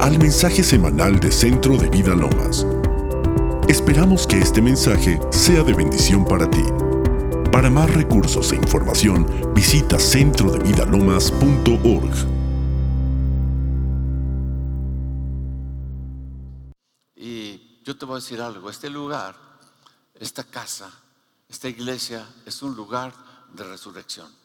Al mensaje semanal de Centro de Vida Lomas. Esperamos que este mensaje sea de bendición para ti. Para más recursos e información, visita centrodevidalomas.org. Y yo te voy a decir algo, este lugar, esta casa, esta iglesia es un lugar de resurrección.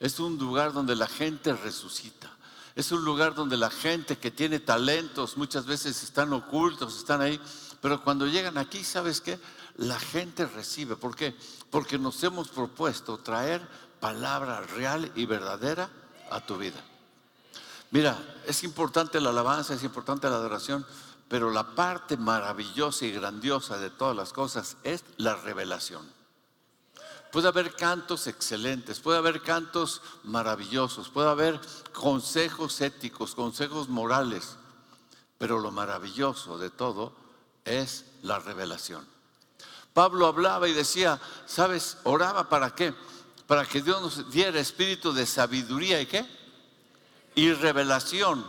Es un lugar donde la gente resucita. Es un lugar donde la gente que tiene talentos muchas veces están ocultos, están ahí, pero cuando llegan aquí, ¿sabes qué? La gente recibe. ¿Por qué? Porque nos hemos propuesto traer palabra real y verdadera a tu vida. Mira, es importante la alabanza, es importante la adoración, pero la parte maravillosa y grandiosa de todas las cosas es la revelación. Puede haber cantos excelentes, puede haber cantos maravillosos, puede haber consejos éticos, consejos morales, pero lo maravilloso de todo es la revelación. Pablo hablaba y decía, ¿sabes? Oraba para qué? Para que Dios nos diera espíritu de sabiduría y qué? Y revelación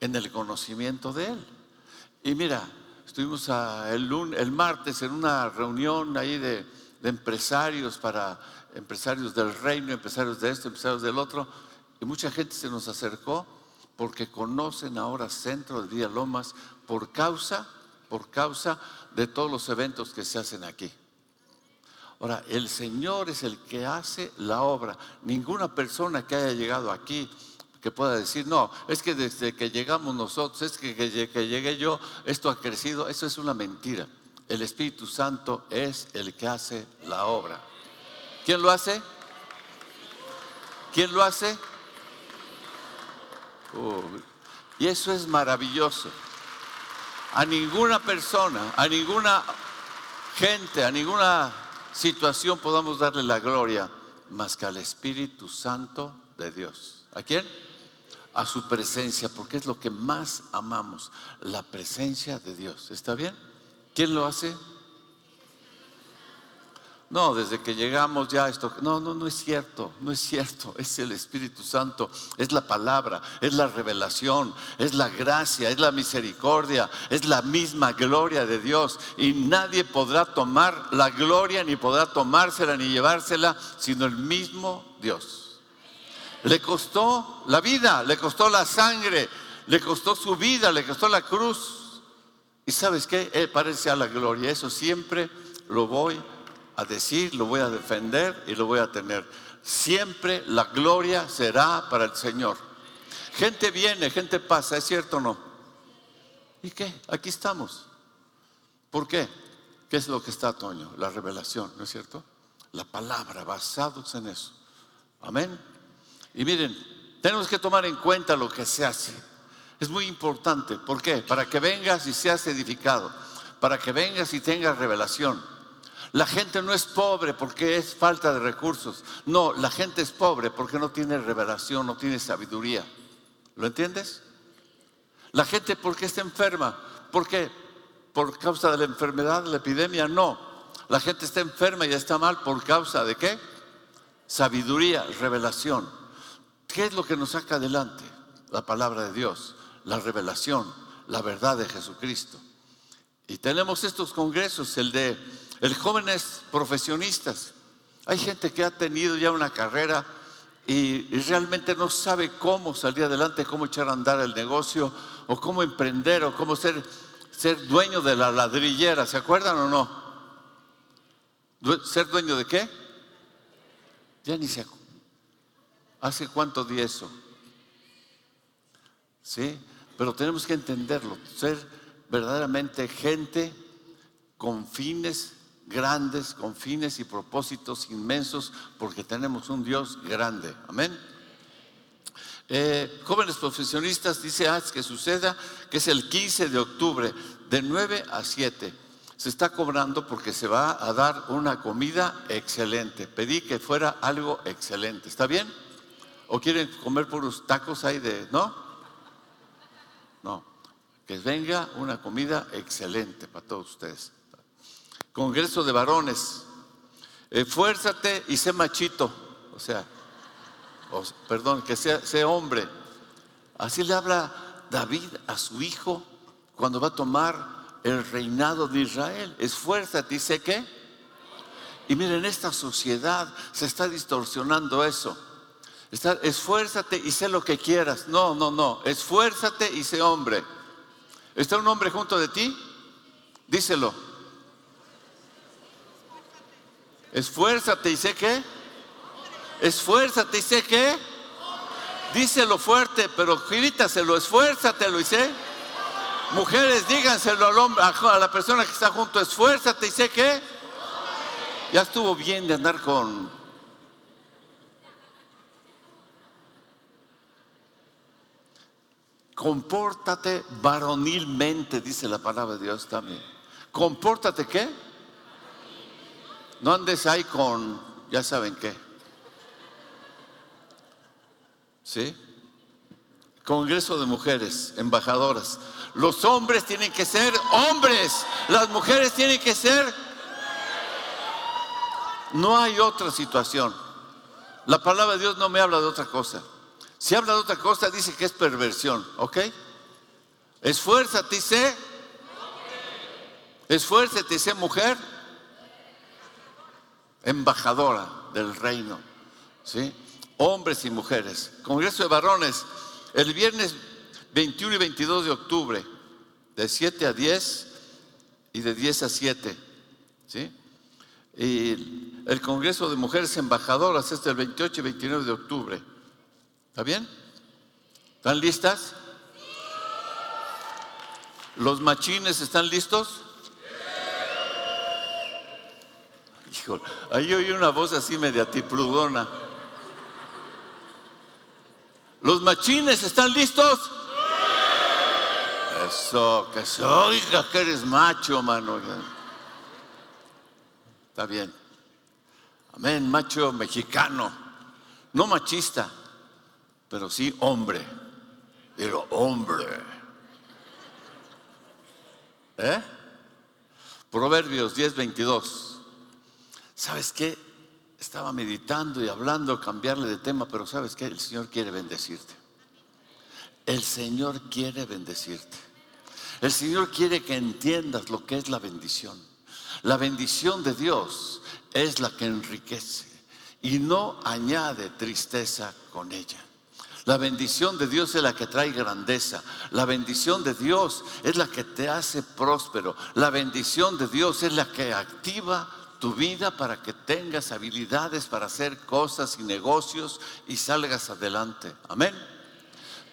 en el conocimiento de Él. Y mira, estuvimos el, el martes en una reunión ahí de de empresarios para empresarios del reino, empresarios de esto, empresarios del otro. Y mucha gente se nos acercó porque conocen ahora Centro de Villa Lomas por causa, por causa de todos los eventos que se hacen aquí. Ahora, el Señor es el que hace la obra. Ninguna persona que haya llegado aquí que pueda decir, no, es que desde que llegamos nosotros, es que, que, que llegué yo, esto ha crecido, eso es una mentira. El Espíritu Santo es el que hace la obra. ¿Quién lo hace? ¿Quién lo hace? Y eso es maravilloso. A ninguna persona, a ninguna gente, a ninguna situación podamos darle la gloria más que al Espíritu Santo de Dios. ¿A quién? A su presencia, porque es lo que más amamos, la presencia de Dios. ¿Está bien? ¿Quién lo hace? No, desde que llegamos ya esto, no, no, no es cierto, no es cierto, es el Espíritu Santo, es la palabra, es la revelación, es la gracia, es la misericordia, es la misma gloria de Dios y nadie podrá tomar la gloria ni podrá tomársela ni llevársela sino el mismo Dios. Le costó la vida, le costó la sangre, le costó su vida, le costó la cruz y sabes qué? Él parece a la gloria. Eso siempre lo voy a decir, lo voy a defender y lo voy a tener. Siempre la gloria será para el Señor. Gente viene, gente pasa, ¿es cierto o no? ¿Y qué? Aquí estamos. ¿Por qué? ¿Qué es lo que está, Toño? La revelación, ¿no es cierto? La palabra, basados en eso. Amén. Y miren, tenemos que tomar en cuenta lo que se hace. Es muy importante. ¿Por qué? Para que vengas y seas edificado. Para que vengas y tengas revelación. La gente no es pobre porque es falta de recursos. No, la gente es pobre porque no tiene revelación, no tiene sabiduría. ¿Lo entiendes? La gente porque está enferma. ¿Por qué? ¿Por causa de la enfermedad, de la epidemia? No. La gente está enferma y está mal por causa de qué? Sabiduría, revelación. ¿Qué es lo que nos saca adelante? La palabra de Dios la revelación, la verdad de Jesucristo. Y tenemos estos congresos, el de el jóvenes profesionistas. Hay gente que ha tenido ya una carrera y, realmente no sabe cómo salir adelante, cómo echar a andar el negocio, o cómo emprender, o cómo ser, ser dueño de la ladrillera. ¿Se acuerdan o no? ¿Ser dueño de qué? Ya ni se. ¿Hace cuánto di eso? ¿Sí? Pero tenemos que entenderlo, ser verdaderamente gente con fines grandes, con fines y propósitos inmensos, porque tenemos un Dios grande. Amén. Eh, jóvenes profesionistas, dice haz que suceda que es el 15 de octubre, de 9 a 7. Se está cobrando porque se va a dar una comida excelente. Pedí que fuera algo excelente. ¿Está bien? ¿O quieren comer por los tacos ahí de.? ¿No? No, que venga una comida excelente para todos ustedes. Congreso de varones, esfuérzate y sé machito, o sea, perdón, que sea, hombre. Así le habla David a su hijo cuando va a tomar el reinado de Israel. Esfuérzate y sé qué. Y miren, esta sociedad se está distorsionando eso. Esfuérzate y sé lo que quieras. No, no, no. Esfuérzate y sé hombre. ¿Está un hombre junto de ti? Díselo. Esfuérzate y sé qué. Esfuérzate y sé qué. Díselo fuerte, pero grítaselo, esfuérzatelo y sé. Mujeres, díganselo al hombre, a la persona que está junto, esfuérzate y sé qué. Ya estuvo bien de andar con... Compórtate varonilmente, dice la palabra de Dios también. Compórtate qué? No andes ahí con, ya saben qué. ¿Sí? Congreso de mujeres, embajadoras. Los hombres tienen que ser hombres, las mujeres tienen que ser no hay otra situación. La palabra de Dios no me habla de otra cosa. Si habla de otra cosa, dice que es perversión, ¿ok? Esfuérzate sé. Esfuérzate sé mujer. Embajadora del reino. ¿Sí? Hombres y mujeres. Congreso de varones. El viernes 21 y 22 de octubre. De 7 a 10 y de 10 a 7. ¿Sí? Y el Congreso de Mujeres Embajadoras es el 28 y 29 de octubre. ¿Está bien? ¿Están listas? ¿Los machines están listos? Hijo, ahí oí una voz así media tipludona. ¿Los machines están listos? Eso, que se oiga que eres macho, mano. Está bien. Amén, macho mexicano. No machista, pero sí hombre. Pero hombre. ¿Eh? Proverbios 10, 22. ¿Sabes qué? Estaba meditando y hablando, cambiarle de tema, pero ¿sabes qué? El Señor quiere bendecirte. El Señor quiere bendecirte. El Señor quiere que entiendas lo que es la bendición. La bendición de Dios es la que enriquece y no añade tristeza con ella. La bendición de Dios es la que trae grandeza. La bendición de Dios es la que te hace próspero. La bendición de Dios es la que activa tu vida para que tengas habilidades para hacer cosas y negocios y salgas adelante. Amén.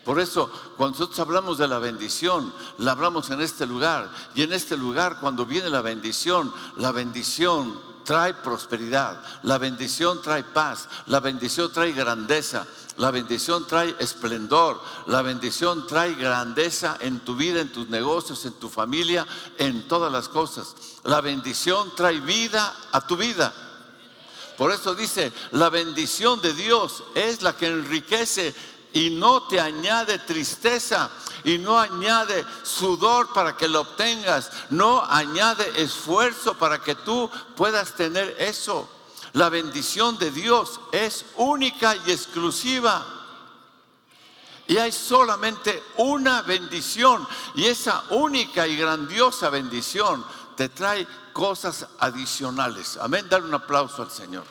Por eso, cuando nosotros hablamos de la bendición, la hablamos en este lugar. Y en este lugar, cuando viene la bendición, la bendición trae prosperidad, la bendición trae paz, la bendición trae grandeza, la bendición trae esplendor, la bendición trae grandeza en tu vida, en tus negocios, en tu familia, en todas las cosas. La bendición trae vida a tu vida. Por eso dice, la bendición de Dios es la que enriquece y no te añade tristeza y no añade sudor para que lo obtengas, no añade esfuerzo para que tú puedas tener eso. La bendición de Dios es única y exclusiva. Y hay solamente una bendición. Y esa única y grandiosa bendición te trae cosas adicionales. Amén. Dar un aplauso al Señor.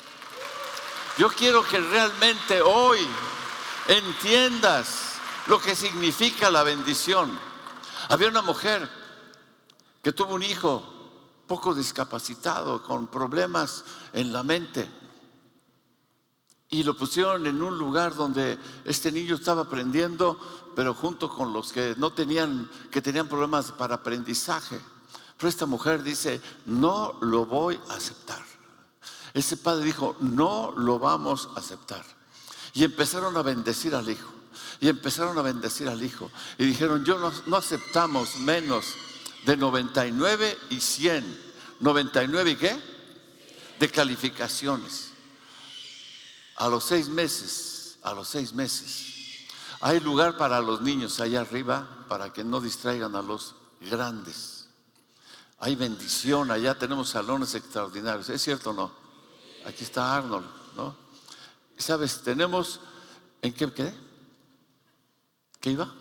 Yo quiero que realmente hoy entiendas lo que significa la bendición. Había una mujer que tuvo un hijo poco discapacitado, con problemas en la mente. Y lo pusieron en un lugar donde este niño estaba aprendiendo, pero junto con los que no tenían, que tenían problemas para aprendizaje. Pero esta mujer dice, no lo voy a aceptar. Ese padre dijo, no lo vamos a aceptar. Y empezaron a bendecir al hijo. Y empezaron a bendecir al hijo. Y dijeron, yo no, aceptamos menos de 99 y 100. ¿99 y qué? De calificaciones. A los seis meses, a los seis meses. Hay lugar para los niños allá arriba para que no distraigan a los grandes. Hay bendición, allá tenemos salones extraordinarios. ¿Es cierto o no? Aquí está Arnold, ¿no? ¿Sabes? Tenemos, ¿en qué quedé? ¿Qué iba?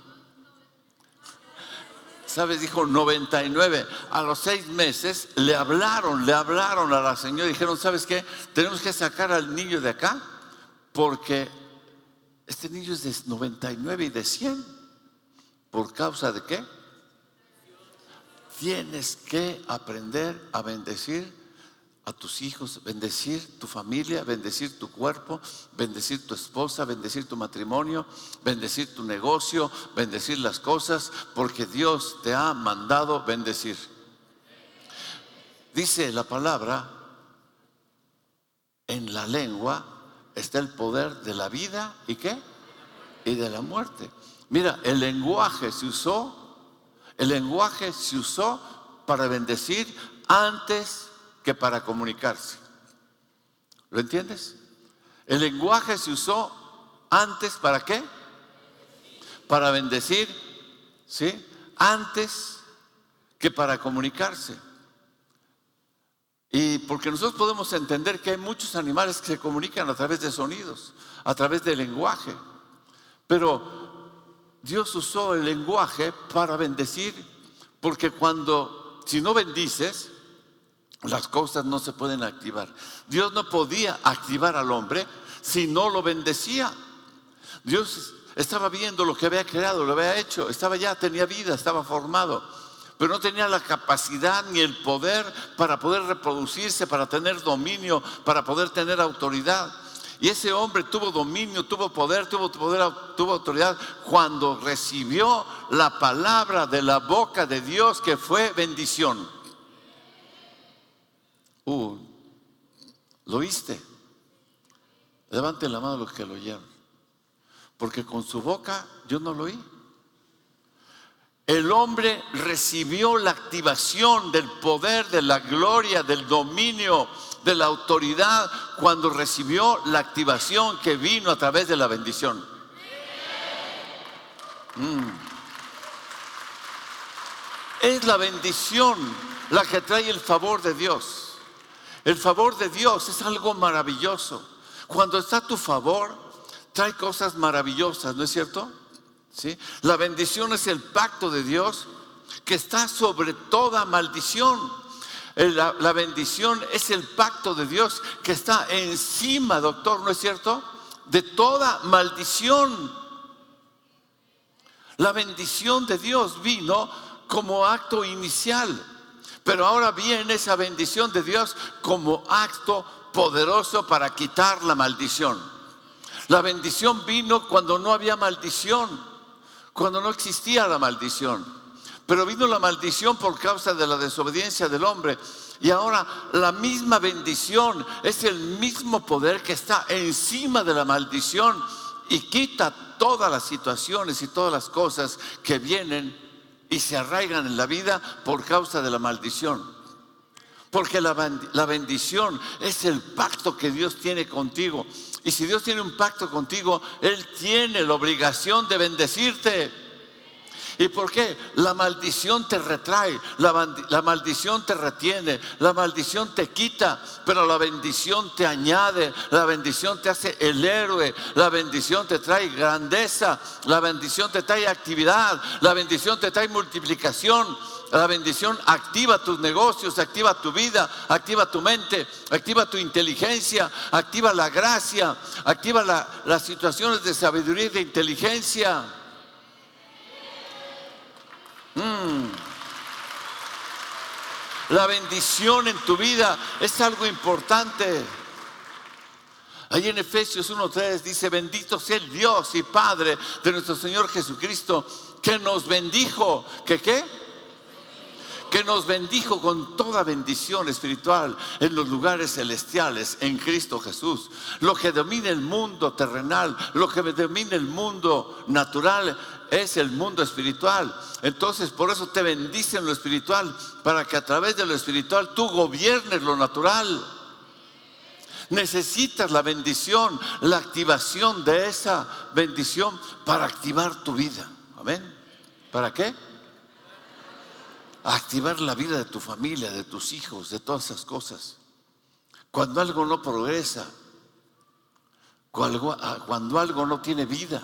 ¿Sabes? Dijo 99. A los seis meses le hablaron, le hablaron a la señora y dijeron, ¿sabes qué? Tenemos que sacar al niño de acá porque este niño es de 99 y de 100. ¿Por causa de qué? Tienes que aprender a bendecir a tus hijos, bendecir tu familia, bendecir tu cuerpo, bendecir tu esposa, bendecir tu matrimonio, bendecir tu negocio, bendecir las cosas, porque Dios te ha mandado bendecir. Dice la palabra, en la lengua está el poder de la vida y qué? Y de la muerte. Mira, el lenguaje se usó, el lenguaje se usó para bendecir antes que para comunicarse. ¿Lo entiendes? El lenguaje se usó antes para qué? Para bendecir, ¿sí? Antes que para comunicarse. Y porque nosotros podemos entender que hay muchos animales que se comunican a través de sonidos, a través del lenguaje. Pero Dios usó el lenguaje para bendecir, porque cuando, si no bendices, las cosas no se pueden activar. Dios no podía activar al hombre si no lo bendecía. Dios estaba viendo lo que había creado, lo había hecho, estaba ya, tenía vida, estaba formado, pero no tenía la capacidad ni el poder para poder reproducirse, para tener dominio, para poder tener autoridad. Y ese hombre tuvo dominio, tuvo poder, tuvo poder, tuvo autoridad cuando recibió la palabra de la boca de Dios que fue bendición. Uh, ¿lo oíste? Levanten la mano los que lo oyeron. Porque con su boca yo no lo oí. El hombre recibió la activación del poder, de la gloria, del dominio, de la autoridad, cuando recibió la activación que vino a través de la bendición. Mm. Es la bendición la que trae el favor de Dios. El favor de Dios es algo maravilloso. Cuando está a tu favor, trae cosas maravillosas, ¿no es cierto? ¿Sí? La bendición es el pacto de Dios que está sobre toda maldición. La, la, bendición es el pacto de Dios que está encima, doctor, ¿no es cierto? De toda maldición. La bendición de Dios vino como acto inicial. Pero ahora viene esa bendición de Dios como acto poderoso para quitar la maldición. La bendición vino cuando no había maldición, cuando no existía la maldición. Pero vino la maldición por causa de la desobediencia del hombre. Y ahora la misma bendición es el mismo poder que está encima de la maldición y quita todas las situaciones y todas las cosas que vienen y se arraigan en la vida por causa de la maldición. Porque la, bendición es el pacto que Dios tiene contigo. Y si Dios tiene un pacto contigo, Él tiene la obligación de bendecirte. ¿Y por qué? La maldición te retrae, la, maldición te retiene, la maldición te quita, pero la bendición te añade, la bendición te hace el héroe, la bendición te trae grandeza, la bendición te trae actividad, la bendición te trae multiplicación. La bendición activa tus negocios, activa tu vida, activa tu mente, activa tu inteligencia, activa la gracia, activa las situaciones de sabiduría y de inteligencia. Mm. La bendición en tu vida es algo importante. Ahí en Efesios 1.3 dice, bendito sea el Dios y Padre de nuestro Señor Jesucristo, que nos bendijo, que qué? Que nos bendijo con toda bendición espiritual en los lugares celestiales en Cristo Jesús. Lo que domina el mundo terrenal, lo que domina el mundo natural, es el mundo espiritual. Entonces, por eso te bendice en lo espiritual, para que a través de lo espiritual tú gobiernes lo natural. Necesitas la bendición, la activación de esa bendición para activar tu vida. Amén. ¿Para qué? Activar la vida de tu familia, de tus hijos, de todas esas cosas. Cuando algo no progresa, cuando algo no tiene vida,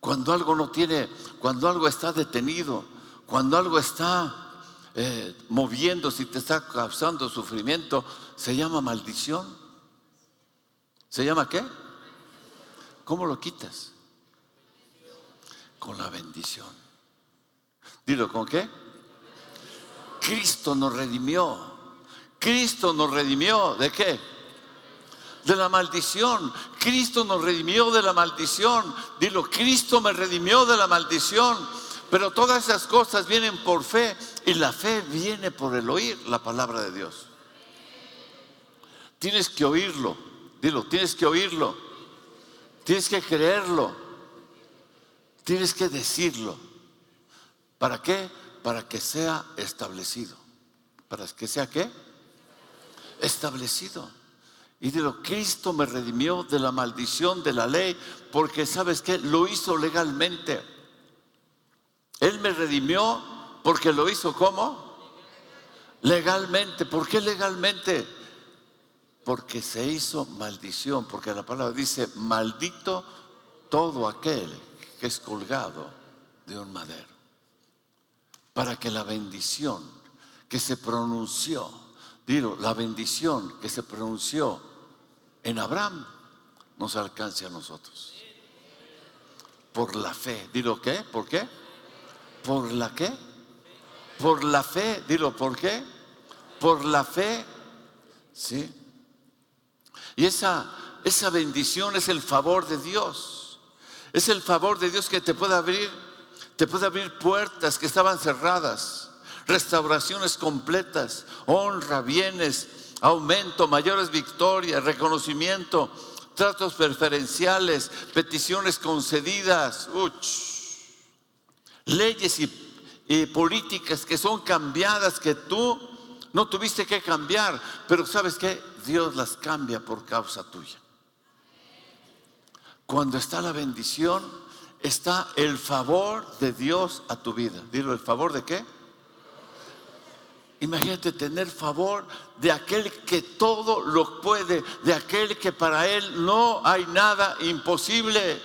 cuando algo no tiene, cuando algo está detenido, Cuando algo está eh, moviéndose y te está causando sufrimiento, se llama maldición. ¿Se llama qué? ¿Cómo lo quitas? Con la bendición. Dilo, ¿con qué? Cristo nos redimió. Cristo nos redimió. ¿De qué? De la maldición. Cristo nos redimió de la maldición. Dilo, Cristo me redimió de la maldición. Pero todas esas cosas vienen por fe y la fe viene por el oír la palabra de Dios. Tienes que oírlo, dilo, tienes que oírlo, tienes que creerlo, tienes que decirlo. ¿Para qué? Para que sea establecido. ¿Para que sea qué? Establecido. Y dilo, Cristo me redimió de la maldición de la ley, porque sabes que lo hizo legalmente. Él me redimió porque lo hizo como? Legalmente. ¿Por qué legalmente? Porque se hizo maldición, porque la palabra dice, maldito todo aquel que es colgado de un madero. Para que la bendición que se pronunció, digo, la bendición que se pronunció en Abraham nos alcance a nosotros. Por la fe. ¿Digo qué? ¿Por qué? ¿Por la qué? Por la fe, dilo, ¿por qué? Por la fe, ¿sí? Y esa, esa bendición es el favor de Dios. Es el favor de Dios que te puede abrir, te puede abrir puertas que estaban cerradas, restauraciones completas, honra, bienes, aumento, mayores victorias, reconocimiento, tratos preferenciales, peticiones concedidas. Uch leyes y, políticas que son cambiadas que tú no tuviste que cambiar, pero sabes que Dios las cambia por causa tuya. Cuando está la bendición, está el favor de Dios a tu vida. Dilo, ¿el favor de qué? Imagínate tener favor de aquel que todo lo puede, de aquel que para él no hay nada imposible.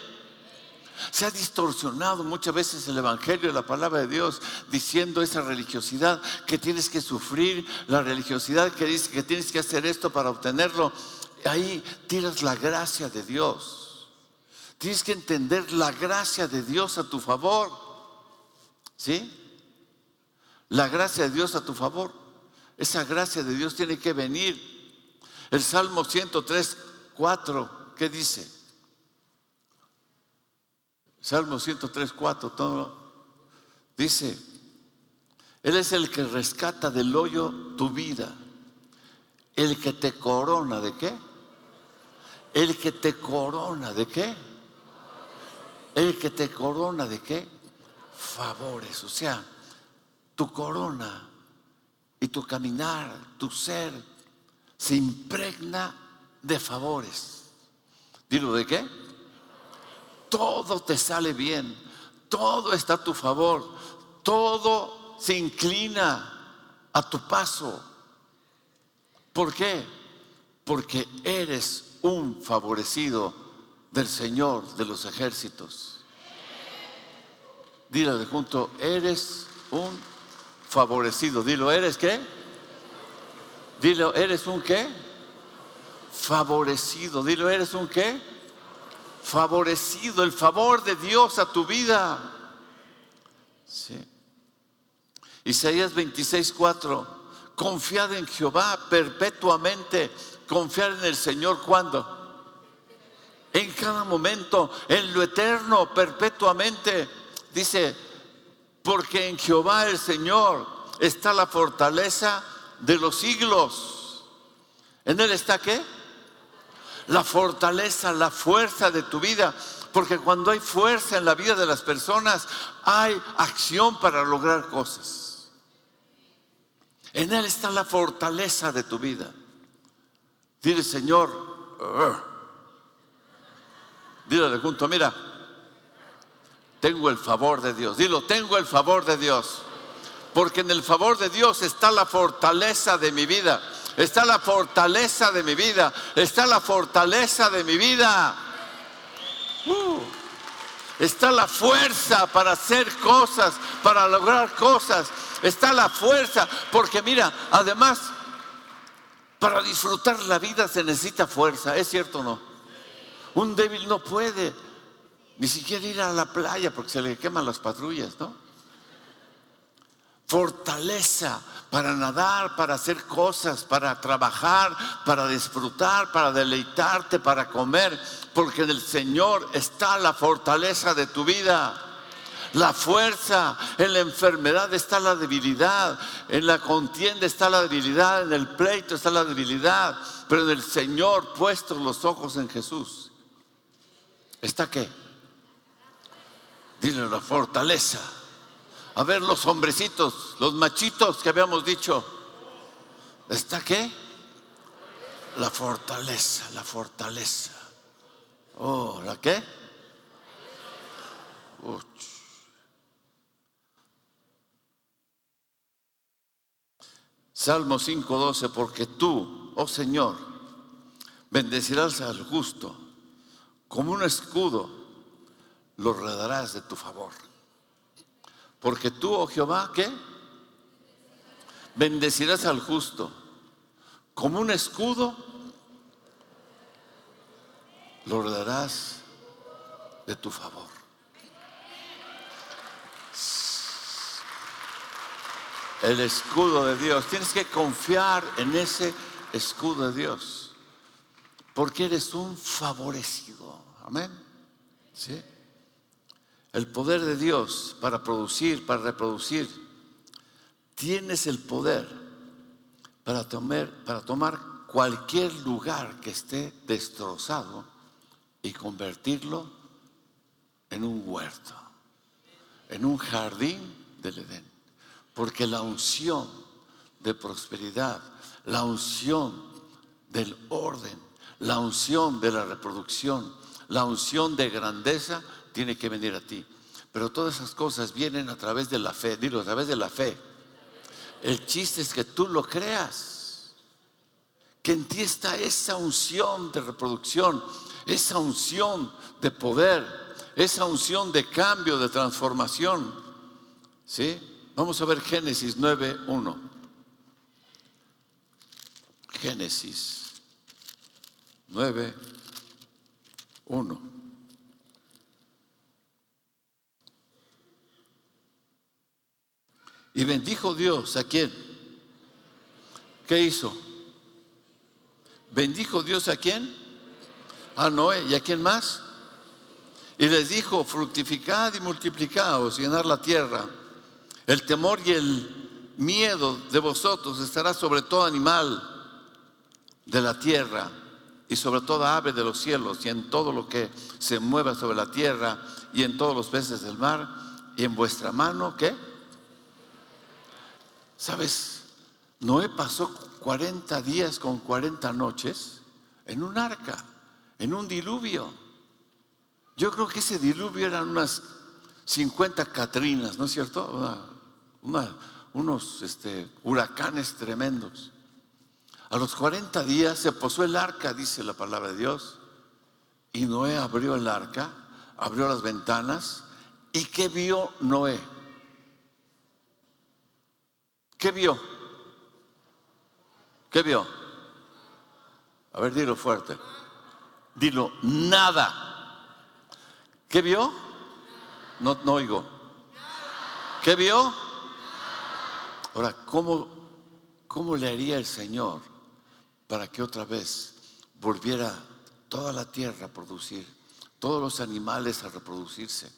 Se ha distorsionado muchas veces el Evangelio de la palabra de Dios diciendo esa religiosidad que tienes que sufrir, la religiosidad que dice que tienes que hacer esto para obtenerlo. Ahí tiras la gracia de Dios. Tienes que entender la gracia de Dios a tu favor. ¿Sí? La gracia de Dios a tu favor. Esa gracia de Dios tiene que venir. El Salmo 103, 4, ¿qué dice? Salmo 103, 4, todo dice, Él es el que rescata del hoyo tu vida, el que te corona de qué? El que te corona de qué? El que te corona de qué? Favores, o sea, tu corona y tu caminar, tu ser, se impregna de favores. Dilo de qué? todo te sale bien, todo está a tu favor, todo se inclina a tu paso. ¿Por qué? Porque eres un favorecido del Señor de los ejércitos. Dile junto, eres un favorecido. Dilo, ¿eres qué? Dilo, ¿eres un qué? Favorecido. Dilo, ¿eres un qué? favorecido, el favor de Dios a tu vida. Sí. Isaías 26, 4. Confiad en Jehová perpetuamente. Confiar en el Señor cuando? En cada momento, en lo eterno, perpetuamente. Dice, porque en Jehová el Señor está la fortaleza de los siglos. ¿En Él está qué? la fortaleza, la fuerza de tu vida. Porque cuando hay fuerza en la vida de las personas, hay acción para lograr cosas. En Él está la fortaleza de tu vida. Dile, Señor, dile junto, mira, tengo el favor de Dios. Dilo, tengo el favor de Dios. Porque en el favor de Dios está la fortaleza de mi vida está la fortaleza de mi vida, está la fortaleza de mi vida. Uh. está la fuerza para hacer cosas, para lograr cosas. Está la fuerza, porque mira, además, para disfrutar la vida se necesita fuerza, ¿es cierto o no? Un débil no puede ni siquiera ir a la playa porque se le queman las patrullas, ¿no? Fortaleza para nadar, para hacer cosas, para trabajar, para disfrutar, para deleitarte, para comer, porque en el Señor está la fortaleza de tu vida. La fuerza, en la enfermedad está la debilidad, en la contienda está la debilidad, en el pleito está la debilidad, pero en el Señor puestos los ojos en Jesús. ¿Está qué? Dile la fortaleza. A ver los hombrecitos, los machitos que habíamos dicho. ¿Está qué? La fortaleza, la fortaleza. Oh, ¿la qué? Salmo 5:12, porque tú, oh Señor, bendecirás al justo como un escudo lo rodearás de tu favor. Porque tú, oh Jehová, ¿qué? Bendecirás al justo. Como un escudo, lo rodearás de tu favor. El escudo de Dios. Tienes que confiar en ese escudo de Dios. Porque eres un favorecido. Amén. El poder de Dios para producir, para reproducir. Tienes el poder para tomar, para tomar cualquier lugar que esté destrozado y convertirlo en un huerto, en un jardín del Edén. Porque la unción de prosperidad, la unción del orden, la unción de la reproducción, la unción de grandeza tiene que venir a ti. Pero todas esas cosas vienen a través de la fe, dilo, a través de la fe. El chiste es que tú lo creas, que en ti está esa unción de reproducción, esa unción de poder, esa unción de cambio, de transformación. ¿Sí? Vamos a ver Génesis 9.1. Génesis 9.1. Y bendijo Dios a quién? ¿Qué hizo? Bendijo Dios a quién? A Noé. ¿Y a quién más? Y les dijo, fructificad y multiplicaos, llenar la tierra. El temor y el miedo de vosotros estará sobre todo animal de la tierra y sobre toda ave de los cielos y en todo lo que se mueva sobre la tierra y en todos los peces del mar y en vuestra mano, ¿qué? ¿Sabes? Noé pasó 40 días con 40 noches en un arca, en un diluvio. Yo creo que ese diluvio eran unas 50 catrinas, ¿no es cierto? unos este, huracanes tremendos. A los 40 días se posó el arca, dice la palabra de Dios, y Noé abrió el arca, abrió las ventanas, ¿y qué vio Noé? ¿Qué vio? ¿Qué vio? A ver, dilo fuerte. Dilo, nada. ¿Qué vio? No, no oigo. ¿Qué vio? Ahora, ¿cómo, ¿cómo le haría el Señor para que otra vez volviera toda la tierra a producir, todos los animales a reproducirse,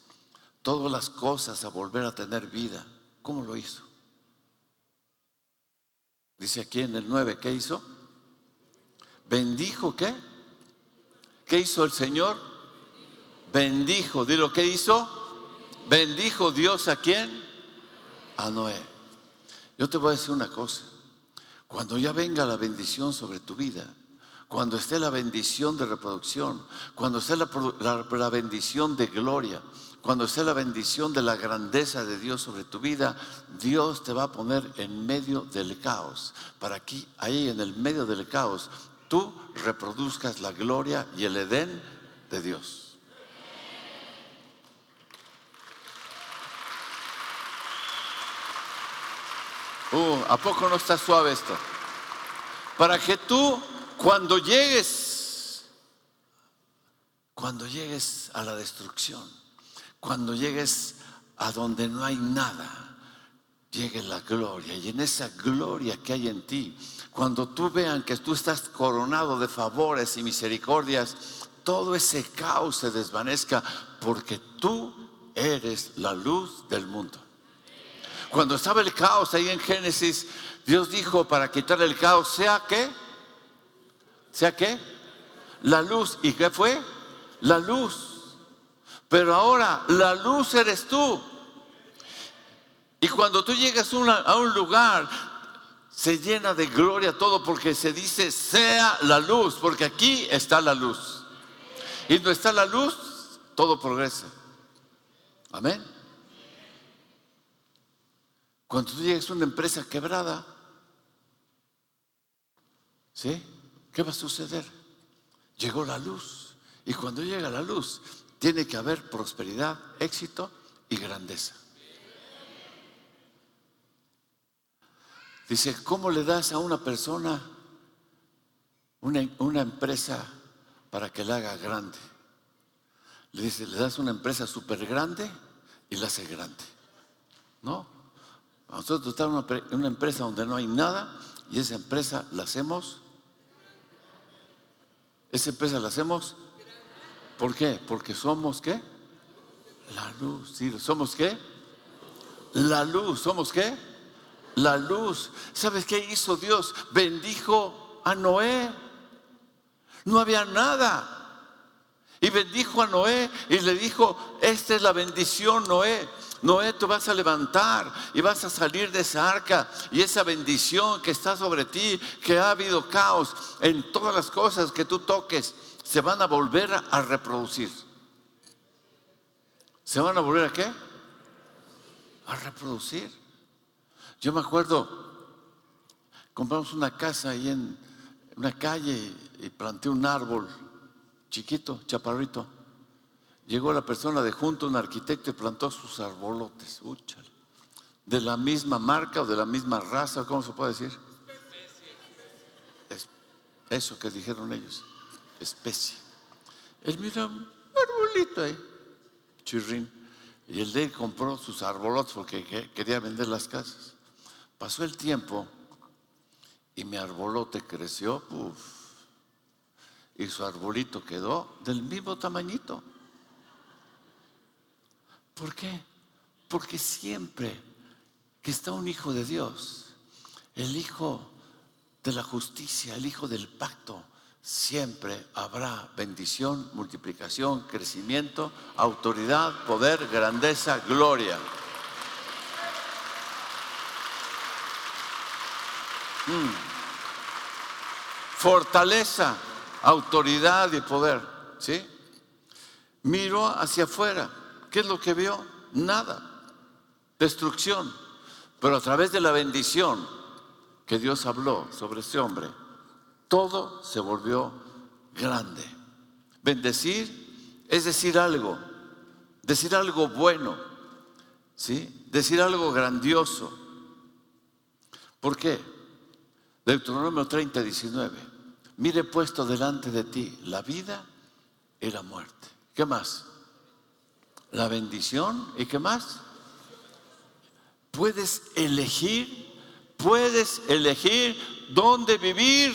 todas las cosas a volver a tener vida? ¿Cómo lo hizo? Dice aquí en el 9, ¿qué hizo? Bendijo qué? ¿Qué hizo el Señor? Bendijo, dilo, ¿qué hizo? Bendijo Dios a quién? A Noé. Yo te voy a decir una cosa. Cuando ya venga la bendición sobre tu vida, cuando esté la bendición de reproducción, cuando esté la, bendición de gloria, cuando esté la bendición de la grandeza de Dios sobre tu vida, Dios te va a poner en medio del caos. Para que ahí en el medio del caos, tú reproduzcas la gloria y el Edén de Dios. ¿A poco no está suave esto? Para que tú, cuando llegues, cuando llegues a la destrucción, cuando llegues a donde no hay nada, llegue la gloria. Y en esa gloria que hay en ti, cuando tú vean que tú estás coronado de favores y misericordias, todo ese caos se desvanezca porque tú eres la luz del mundo. Cuando estaba el caos ahí en Génesis, Dios dijo para quitar el caos, sea que, sea que, la luz. ¿Y qué fue? La luz. Pero ahora la luz eres tú. Y cuando tú llegas a un lugar, se llena de gloria todo porque se dice, sea la luz, porque aquí está la luz. Y no está la luz, todo progresa. Amén. Cuando tú llegas a una empresa quebrada, ¿sí? ¿Qué va a suceder? Llegó la luz. Y cuando llega la luz, tiene que haber prosperidad, éxito y grandeza. Dice, ¿cómo le das a una persona una, una empresa para que la haga grande? Le dice, le das una empresa súper grande y la hace grande. ¿No? Nosotros estamos en una empresa donde no hay nada y esa empresa la hacemos. Esa empresa la hacemos. ¿Por qué? Porque somos qué? La luz. ¿Somos qué? La luz. ¿Somos qué? La luz. ¿Sabes qué hizo Dios? Bendijo a Noé. No había nada. Y bendijo a Noé y le dijo, esta es la bendición, Noé. Noé, tú vas a levantar y vas a salir de esa arca y esa bendición que está sobre ti, que ha habido caos en todas las cosas que tú toques, se van a volver a reproducir. ¿Se van a volver a qué? A reproducir. Yo me acuerdo, compramos una casa ahí en una calle y planté un árbol chiquito, chaparrito. Llegó la persona de junto, un arquitecto, y plantó sus arbolotes. De la misma marca o de la misma raza, ¿cómo se puede decir? eso que dijeron ellos, especie. Él mira un arbolito ahí, chirrín. Y el de él compró sus arbolotes porque quería vender las casas. Pasó el tiempo y mi arbolote creció, y su arbolito quedó del mismo tamañito. ¿Por qué? Porque siempre que está un hijo de Dios, el hijo de la justicia, el hijo del pacto, siempre habrá bendición, multiplicación, crecimiento, autoridad, poder, grandeza, gloria. Mm. Fortaleza, autoridad y poder. ¿Sí? Miró hacia afuera ¿Qué es lo que vio? Nada. Destrucción. Pero a través de la bendición que Dios habló sobre ese hombre, todo se volvió grande. Bendecir es decir algo, decir algo bueno, ¿sí? Decir algo grandioso. ¿Por qué? Deuteronomio 30, 19. Mire puesto delante de ti la vida y la muerte. ¿Qué más? la bendición y qué más. Puedes elegir, puedes elegir dónde vivir.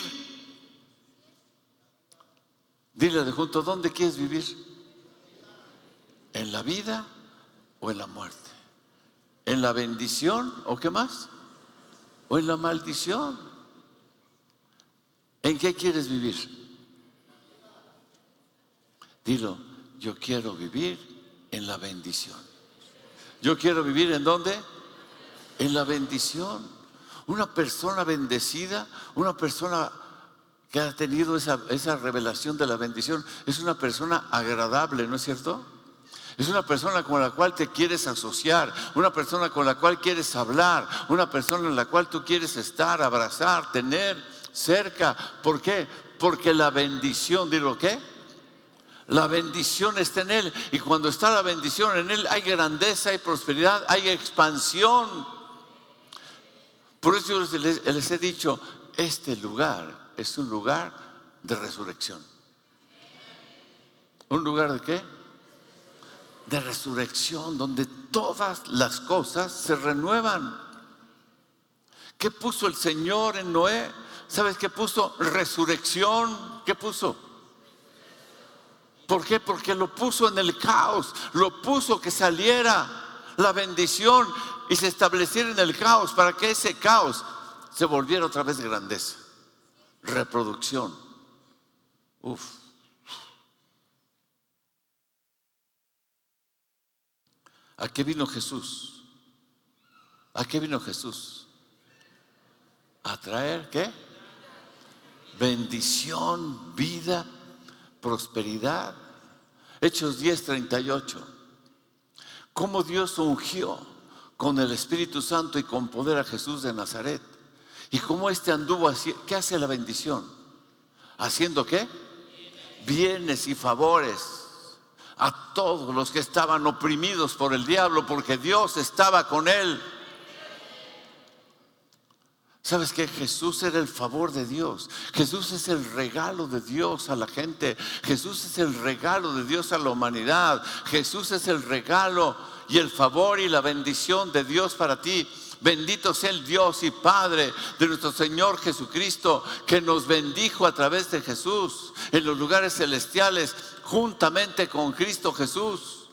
Dile de junto, ¿dónde quieres vivir? ¿En la vida o en la muerte? ¿En la bendición o qué más? ¿O en la maldición? ¿En qué quieres vivir? Dilo, yo quiero vivir en la bendición. Yo quiero vivir en dónde? En la bendición. Una persona bendecida, una persona que ha tenido esa, esa revelación de la bendición, es una persona agradable, ¿no es cierto? Es una persona con la cual te quieres asociar, una persona con la cual quieres hablar, una persona en la cual tú quieres estar, abrazar, tener cerca. ¿Por qué? Porque la bendición, digo, ¿qué? La bendición está en Él. Y cuando está la bendición en Él, hay grandeza, hay prosperidad, hay expansión. Por eso les, les he dicho, este lugar es un lugar de resurrección. ¿Un lugar de qué? De resurrección, donde todas las cosas se renuevan. ¿Qué puso el Señor en Noé? ¿Sabes qué puso? Resurrección. ¿Qué puso? ¿Por qué? Porque lo puso en el caos, lo puso que saliera la bendición y se estableciera en el caos para que ese caos se volviera otra vez grandeza, reproducción. Uf. ¿A qué vino Jesús? ¿A qué vino Jesús? ¿A traer qué? Bendición, vida, prosperidad. Hechos 10:38. ¿Cómo Dios ungió con el Espíritu Santo y con poder a Jesús de Nazaret? ¿Y cómo este anduvo así? ¿Qué hace la bendición? ¿Haciendo qué? Bienes y favores a todos los que estaban oprimidos por el diablo, porque Dios estaba con él. ¿Sabes que Jesús era el favor de Dios. Jesús es el regalo de Dios a la gente. Jesús es el regalo de Dios a la humanidad. Jesús es el regalo y el favor y la bendición de Dios para ti. Bendito sea el Dios y Padre de nuestro Señor Jesucristo, que nos bendijo a través de Jesús en los lugares celestiales, juntamente con Cristo Jesús.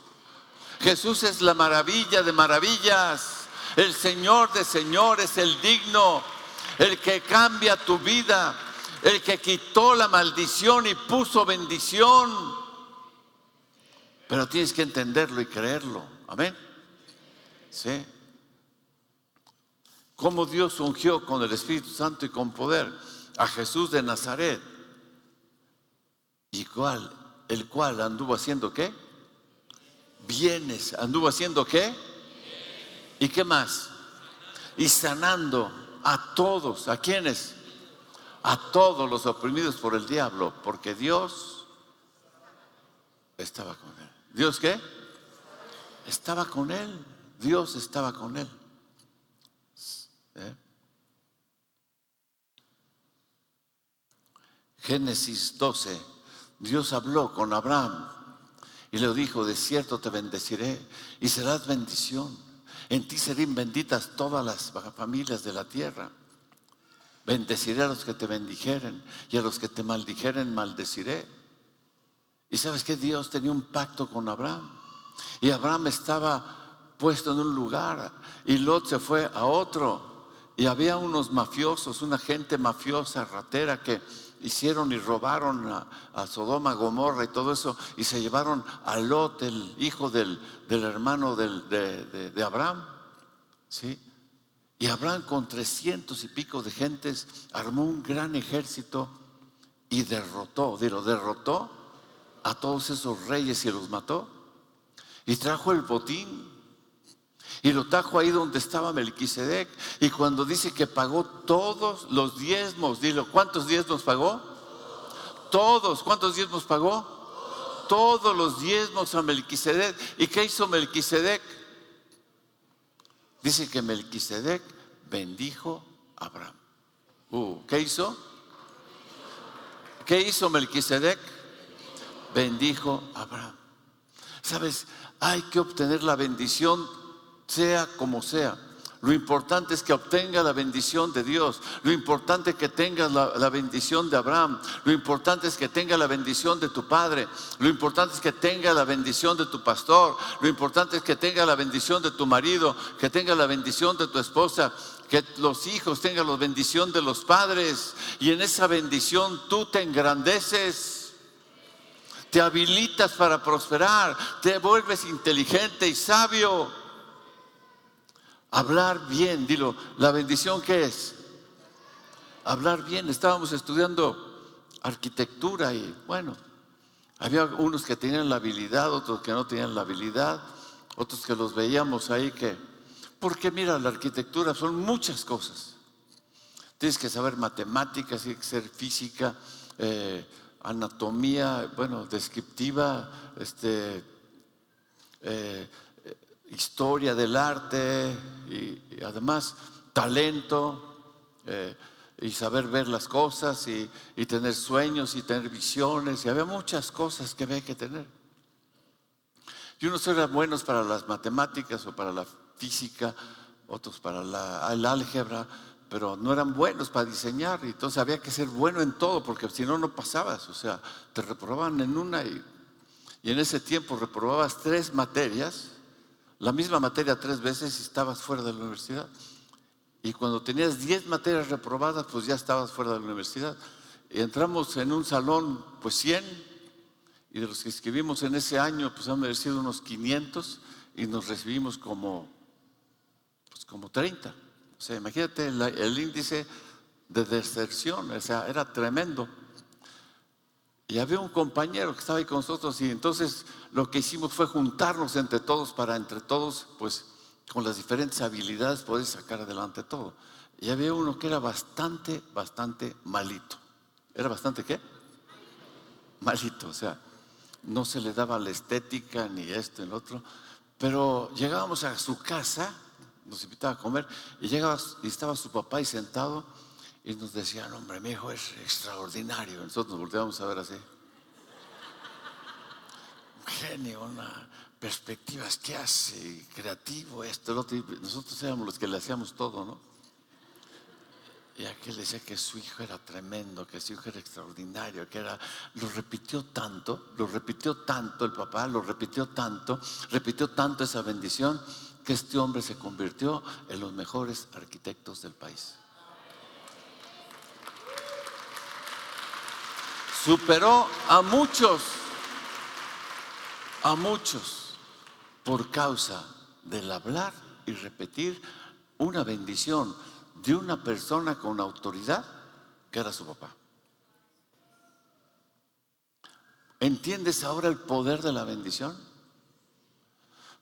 Jesús es la maravilla de maravillas, el Señor de señores, el digno el que cambia tu vida, el que quitó la maldición y puso bendición. Pero tienes que entenderlo y creerlo. Amén. Sí. Cómo Dios ungió con el Espíritu Santo y con poder a Jesús de Nazaret. Y cuál, el cual anduvo haciendo qué? Bienes. ¿Anduvo haciendo qué? ¿Y qué más? Y sanando a todos, ¿a quienes? A todos los oprimidos por el diablo, porque Dios estaba con él. ¿Dios qué? Estaba con él. Dios estaba con él. ¿Eh? Génesis 12. Dios habló con Abraham y le dijo, de cierto te bendeciré y serás bendición. En ti serán benditas todas las familias de la tierra. Bendeciré a los que te bendijeren y a los que te maldijeren maldeciré. Y sabes que Dios tenía un pacto con Abraham. Y Abraham estaba puesto en un lugar y Lot se fue a otro. Y había unos mafiosos, una gente mafiosa, ratera, que hicieron y robaron a, Sodoma, Gomorra y todo eso, y se llevaron a Lot, el hijo del, hermano de, Abraham. ¿sí? Y Abraham con trescientos y pico de gentes armó un gran ejército y derrotó, derrotó a todos esos reyes y los mató. Y trajo el botín y lo trajo ahí donde estaba Melquisedec. Y cuando dice que pagó todos los diezmos, dilo, ¿cuántos diezmos pagó? Todos, ¿cuántos diezmos pagó? Todos los diezmos a Melquisedec. ¿Y qué hizo Melquisedec? Dice que Melquisedec bendijo a Abraham. Uh, ¿Qué hizo? ¿Qué hizo Melquisedec? Bendijo a Abraham. ¿Sabes? Hay que obtener la bendición sea como sea. Lo importante es que obtenga la bendición de Dios. Lo importante es que tengas la, bendición de Abraham. Lo importante es que tenga la bendición de tu padre. Lo importante es que tenga la bendición de tu pastor. Lo importante es que tenga la bendición de tu marido. Que tenga la bendición de tu esposa. Que los hijos tengan la bendición de los padres. Y en esa bendición tú te engrandeces. Te habilitas para prosperar. Te vuelves inteligente y sabio. Hablar bien, dilo, la bendición que es. Hablar bien, estábamos estudiando arquitectura y bueno, había unos que tenían la habilidad, otros que no tenían la habilidad, otros que los veíamos ahí que, porque mira, la arquitectura son muchas cosas. Tienes que saber matemáticas, tienes que ser física, eh, anatomía, bueno, descriptiva, este, eh, historia del arte y, además talento eh, y saber ver las cosas y, y, tener sueños y tener visiones y había muchas cosas que había que tener. Y unos eran buenos para las matemáticas o para la física, otros para la, el álgebra, pero no eran buenos para diseñar, y entonces había que ser bueno en todo, porque si no, no pasabas, o sea, te reprobaban en una y, y en ese tiempo reprobabas tres materias, la misma materia tres veces y estabas fuera de la universidad. Y cuando tenías diez materias reprobadas, pues ya estabas fuera de la universidad. Y entramos en un salón, pues 100, y de los que escribimos en ese año, pues han merecido unos 500 y nos recibimos como, pues como 30. O sea, imagínate el, índice de deserción, o sea, era tremendo. Y había un compañero que estaba ahí con nosotros y entonces lo que hicimos fue juntarnos entre todos para entre todos, pues con las diferentes habilidades poder sacar adelante todo. Y había uno que era bastante, bastante malito. ¿Era bastante qué? Malito, o sea, no se le daba la estética ni esto ni lo otro. Pero llegábamos a su casa nos invitaba a comer y llegaba y estaba su papá ahí sentado y nos decía, hombre, mi hijo es extraordinario. Nosotros nos volteamos a ver así. Genio, una perspectivas que hace, creativo, esto. Nosotros éramos los que le hacíamos todo, ¿no? Y aquel decía que su hijo era tremendo, que su hijo era extraordinario, que era, lo repitió tanto, lo repitió tanto el papá, lo repitió tanto, repitió tanto esa bendición que este hombre se convirtió en los mejores arquitectos del país. Superó a muchos, a muchos, por causa del hablar y repetir una bendición de una persona con autoridad que era su papá. ¿Entiendes ahora el poder de la bendición?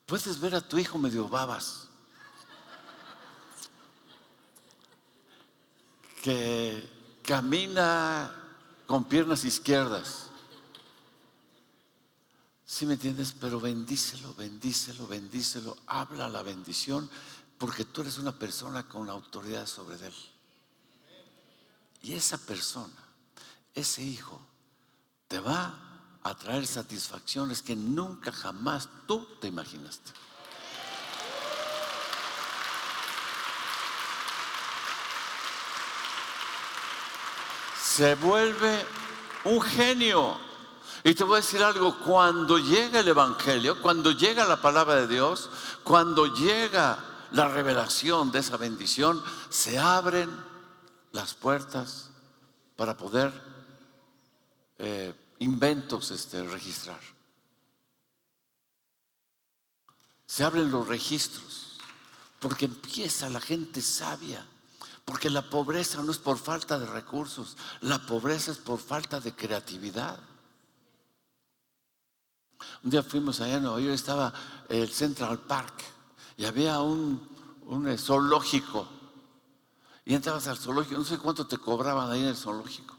Puedes ver a tu hijo medio babas. Que camina con piernas izquierdas. ¿Sí me entiendes? Pero bendícelo, bendícelo, bendícelo. Habla la bendición porque tú eres una persona con autoridad sobre él. Y esa persona, ese hijo, te va a traer satisfacciones que nunca jamás tú te imaginaste. Se vuelve un genio. Y te voy a decir algo, cuando llega el Evangelio, cuando llega la palabra de Dios, cuando llega la revelación de esa bendición, se abren las puertas para poder eh, inventos este, registrar. Se abren los registros porque empieza la gente sabia. Porque la pobreza no es por falta de recursos, la pobreza es por falta de creatividad. Un día fuimos allá en Nueva York, estaba el Central Park y había un, un zoológico. Y entrabas al zoológico, no sé cuánto te cobraban ahí en el zoológico.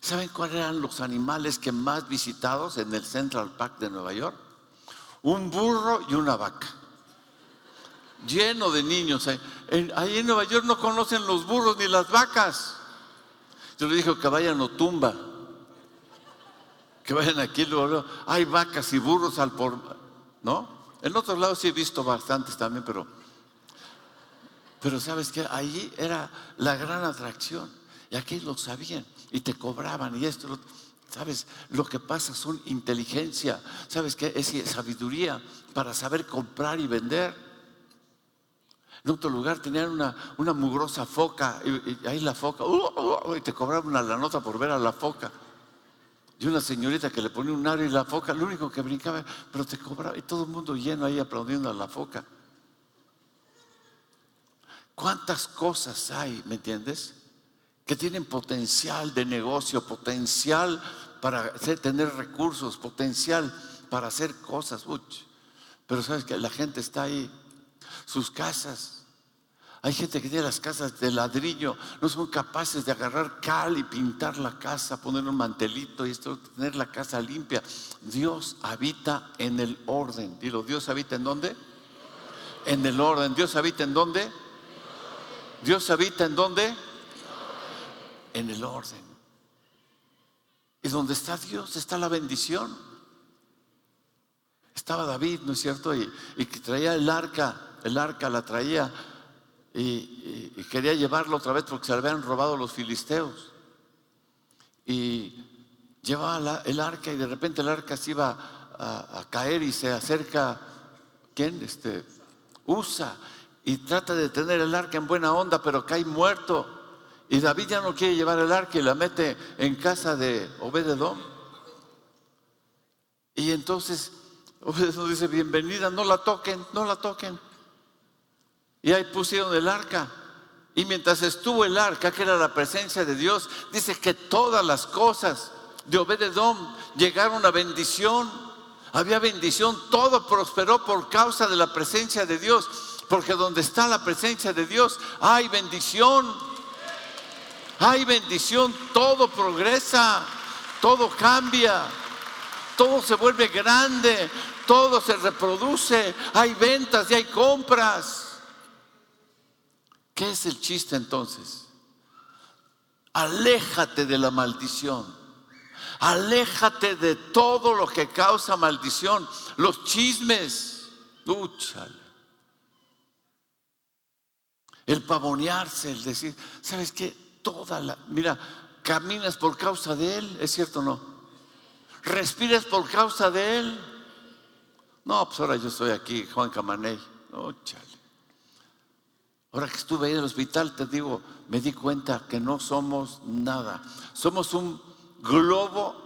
¿Saben cuáles eran los animales que más visitados en el Central Park de Nueva York? Un burro y una vaca. Lleno de niños. Ahí en Nueva York no conocen los burros ni las vacas. Yo le dije que vayan a tumba. Que vayan aquí luego. Hay vacas y burros al por. ¿No? En otros lados sí he visto bastantes también, pero. Pero sabes que ahí era la gran atracción. Y aquí lo sabían y te cobraban y esto. ¿Sabes? Lo que pasa son inteligencia. ¿Sabes qué? Es sabiduría para saber comprar y vender. En otro lugar tenían una, una mugrosa foca y, ahí la foca, uh, uh, uh, y te cobraban la nota por ver a la foca. Y una señorita que le ponía un aro y la foca, lo único que brincaba, pero te cobraba y todo el mundo lleno ahí aplaudiendo a la foca. ¿Cuántas cosas hay, me entiendes? que tienen potencial de negocio, potencial para tener recursos, potencial para hacer cosas. pero sabes que la gente está ahí, sus casas. Hay gente que tiene las casas de ladrillo, no son capaces de agarrar cal y pintar la casa, poner un mantelito y esto, tener la casa limpia. Dios habita en el orden. Dilo, Dios habita en dónde? En el orden. Dios habita en dónde? Dios habita en dónde? En el orden. Y donde está Dios está la bendición. Estaba David, ¿no es cierto? Y, que traía el arca, el arca la traía y, quería llevarlo otra vez porque se le habían robado los filisteos. Y llevaba el arca y de repente el arca se iba a, caer y se acerca, ¿quién? Este, Usa y trata de tener el arca en buena onda, pero cae muerto. Y David ya no quiere llevar el arca y la mete en casa de Obededón. Y entonces Obededón dice, bienvenida, no la toquen, no la toquen. Y ahí pusieron el arca. Y mientras estuvo el arca, que era la presencia de Dios, dice que todas las cosas de Obededón llegaron a bendición. Había bendición, todo prosperó por causa de la presencia de Dios. Porque donde está la presencia de Dios hay bendición hay bendición, todo progresa, todo cambia, todo se vuelve grande, todo se reproduce, hay ventas y hay compras. ¿Qué es el chiste entonces? Aléjate de la maldición. Aléjate de todo lo que causa maldición. Los chismes. Lúchale. El pavonearse, el decir, ¿sabes qué? toda la... Mira, caminas por causa de Él, ¿es cierto o no? Respiras por causa de Él. No, pues ahora yo estoy aquí, Juan Camaney. No. Ahora que estuve ahí en el hospital, te digo, me di cuenta que no somos nada. Somos un globo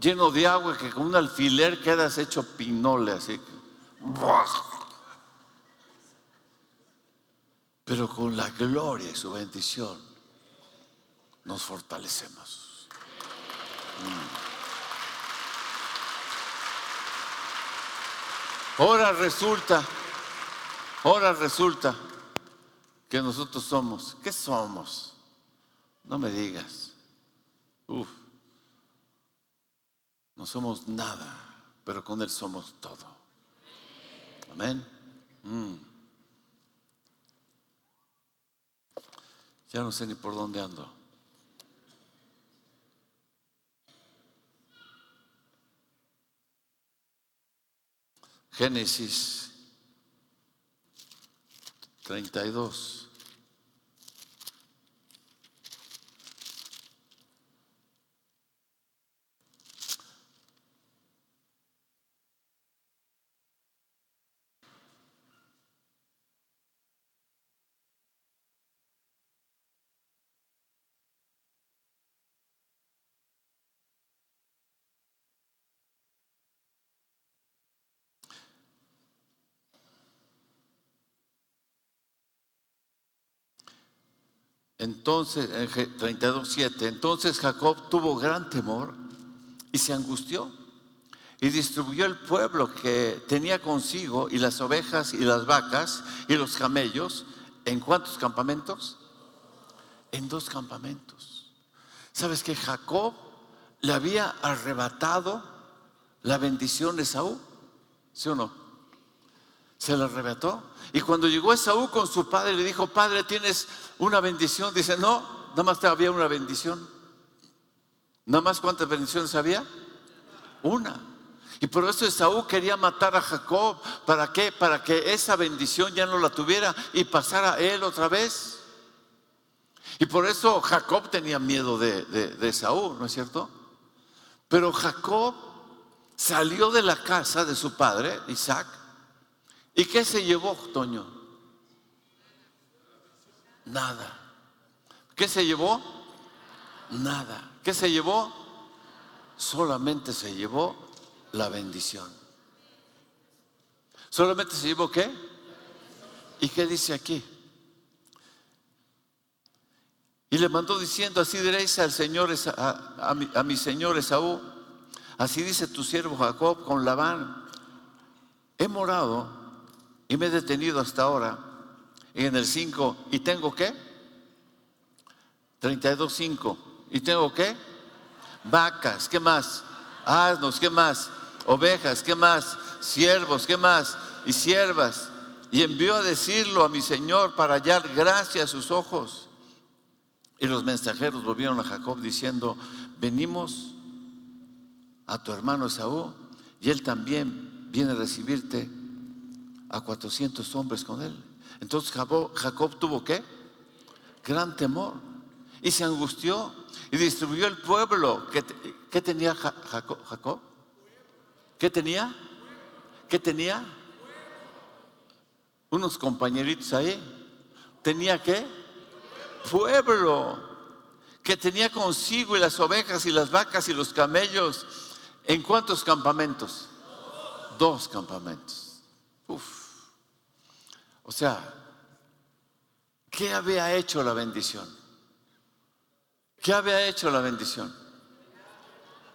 lleno de agua que con un alfiler quedas hecho pinole, así. Pero con la gloria y su bendición nos fortalecemos. Ahora resulta, ahora resulta que nosotros somos, ¿qué somos? No me digas. Uf, no somos nada, pero con Él somos todo. Amén. Mm. Ya no sé ni por dónde ando. Génesis 32. Entonces, en 32.7, entonces Jacob tuvo gran temor y se angustió y distribuyó el pueblo que tenía consigo y las ovejas y las vacas y los camellos. ¿En cuántos campamentos? En dos campamentos. ¿Sabes que Jacob le había arrebatado la bendición de Saúl? ¿Sí o no? Se la arrebató. Y cuando llegó Esaú con su padre, le dijo, padre, tienes una bendición. Dice, no, nada más había una bendición. Nada más cuántas bendiciones había? Una. Y por eso Esaú quería matar a Jacob. ¿Para qué? Para que esa bendición ya no la tuviera y pasara a él otra vez. Y por eso Jacob tenía miedo de, de Esaú, ¿no es cierto? Pero Jacob salió de la casa de su padre, Isaac, ¿Y qué se llevó, Toño? Nada. ¿Qué se llevó? Nada. ¿Qué se llevó? Solamente se llevó la bendición. ¿Solamente se llevó qué? ¿Y qué dice aquí? Y le mandó diciendo, así diréis al Señor, a, mi, a mi Señor Esaú, así dice tu siervo Jacob con Labán, he morado y me he detenido hasta ahora en el 5. ¿Y tengo qué? 32.5. ¿Y tengo qué? Vacas, ¿qué más? Asnos, ¿qué más? Ovejas, ¿qué más? Siervos, ¿qué más? Y siervas. y envió a decirlo a mi Señor para hallar gracia a sus ojos. Y los mensajeros volvieron a Jacob diciendo, venimos a tu hermano Esaú y él también viene a recibirte a 400 hombres con él. Entonces Jacob, tuvo qué? Gran temor y se angustió y distribuyó el pueblo. ¿Qué, tenía Jacob? ¿Qué tenía? ¿Qué tenía? Unos compañeritos ahí. ¿Tenía qué? Pueblo. Que tenía consigo y las ovejas y las vacas y los camellos. ¿En cuántos campamentos? Dos campamentos. Uf. O sea, ¿qué había hecho la bendición? ¿Qué había hecho la bendición?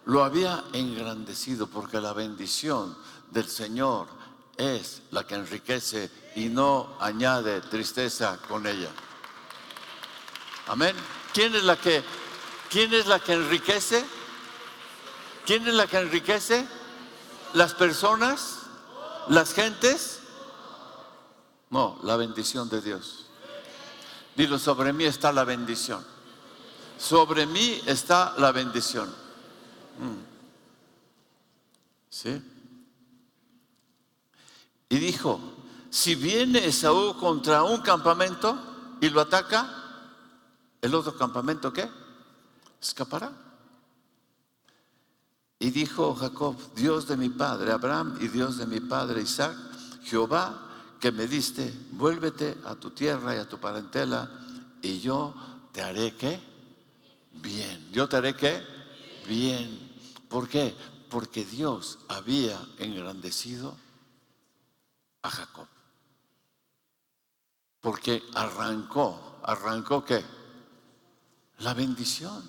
Lo había engrandecido porque la bendición del Señor es la que enriquece y no añade tristeza con ella. Amén. ¿Quién es la que quién es la que enriquece? ¿Quién es la que enriquece? ¿Las personas? ¿Las gentes? No, la bendición de Dios. Dilo, sobre mí está la bendición. Sobre mí está la bendición. Mm. ¿Sí? Y dijo, si viene Esaú contra un campamento y lo ataca, ¿el otro campamento qué? Escapará. Y dijo Jacob, Dios de mi padre Abraham y Dios de mi padre Isaac, Jehová que me diste, vuélvete a tu tierra y a tu parentela y yo te haré qué? Bien. Yo te haré qué? Bien. ¿Por qué? Porque Dios había engrandecido a Jacob. Porque arrancó, arrancó qué? La bendición.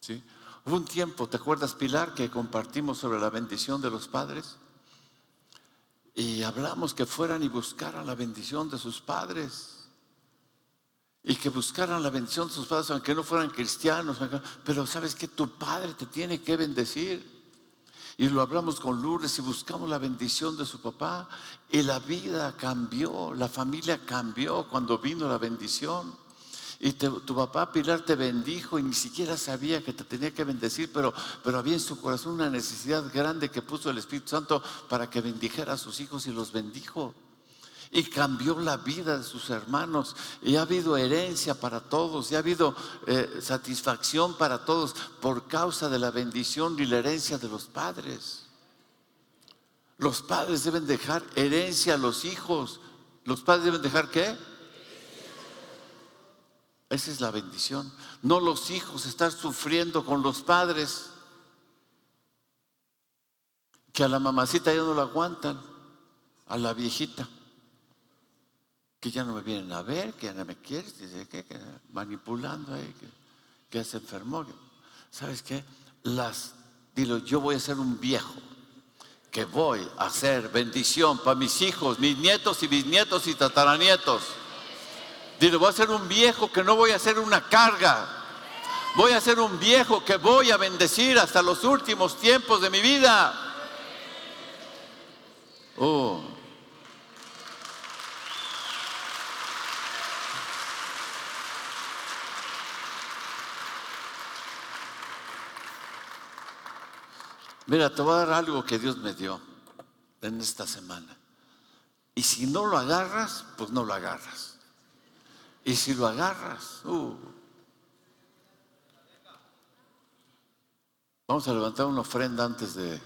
¿Sí? Hubo un tiempo, ¿te acuerdas Pilar, que compartimos sobre la bendición de los padres? Y hablamos que fueran y buscaran la bendición de sus padres. Y que buscaran la bendición de sus padres, aunque no fueran cristianos. Pero sabes que tu padre te tiene que bendecir. Y lo hablamos con Lourdes y buscamos la bendición de su papá. Y la vida cambió, la familia cambió cuando vino la bendición. Y tu papá Pilar te bendijo y ni siquiera sabía que te tenía que bendecir, pero, había en su corazón una necesidad grande que puso el Espíritu Santo para que bendijera a sus hijos y los bendijo. Y cambió la vida de sus hermanos. Y ha habido herencia para todos. Y ha habido eh, satisfacción para todos por causa de la bendición y la herencia de los padres. Los padres deben dejar herencia a los hijos. ¿Los padres deben dejar qué? Esa es la bendición. No los hijos estar sufriendo con los padres. Que a la mamacita ya no la aguantan. A la viejita. Que ya no me vienen a ver, que ya no me quieren, que, manipulando ahí, que, que se enfermó. ¿Sabes qué? Las, dilo, yo voy a ser un viejo que voy a hacer bendición para mis hijos, mis nietos y bisnietos y tataranietos. Dile, voy a ser un viejo que no voy a ser una carga. Voy a ser un viejo que voy a bendecir hasta los últimos tiempos de mi vida. Oh. Mira, te voy a dar algo que Dios me dio en esta semana. Y si no lo agarras, pues no lo agarras. Y si lo agarras, uh. vamos a levantar una ofrenda antes de...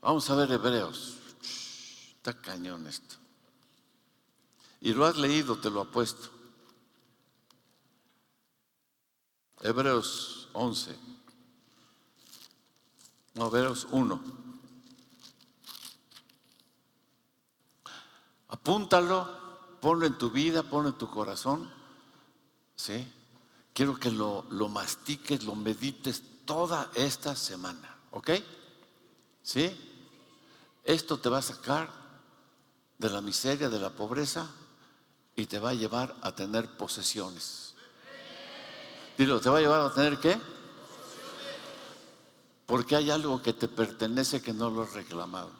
Vamos a ver Hebreos. Está cañón esto. Y lo has leído, te lo apuesto. Hebreos 11. No, Hebreos 1. Apúntalo ponlo en tu vida, ponlo en tu corazón. ¿Sí? Quiero que lo, lo mastiques, lo medites toda esta semana. ¿Ok? ¿Sí? Esto te va a sacar de la miseria, de la pobreza y te va a llevar a tener posesiones. Dilo, ¿te va a llevar a tener qué? Porque hay algo que te pertenece que no lo has reclamado.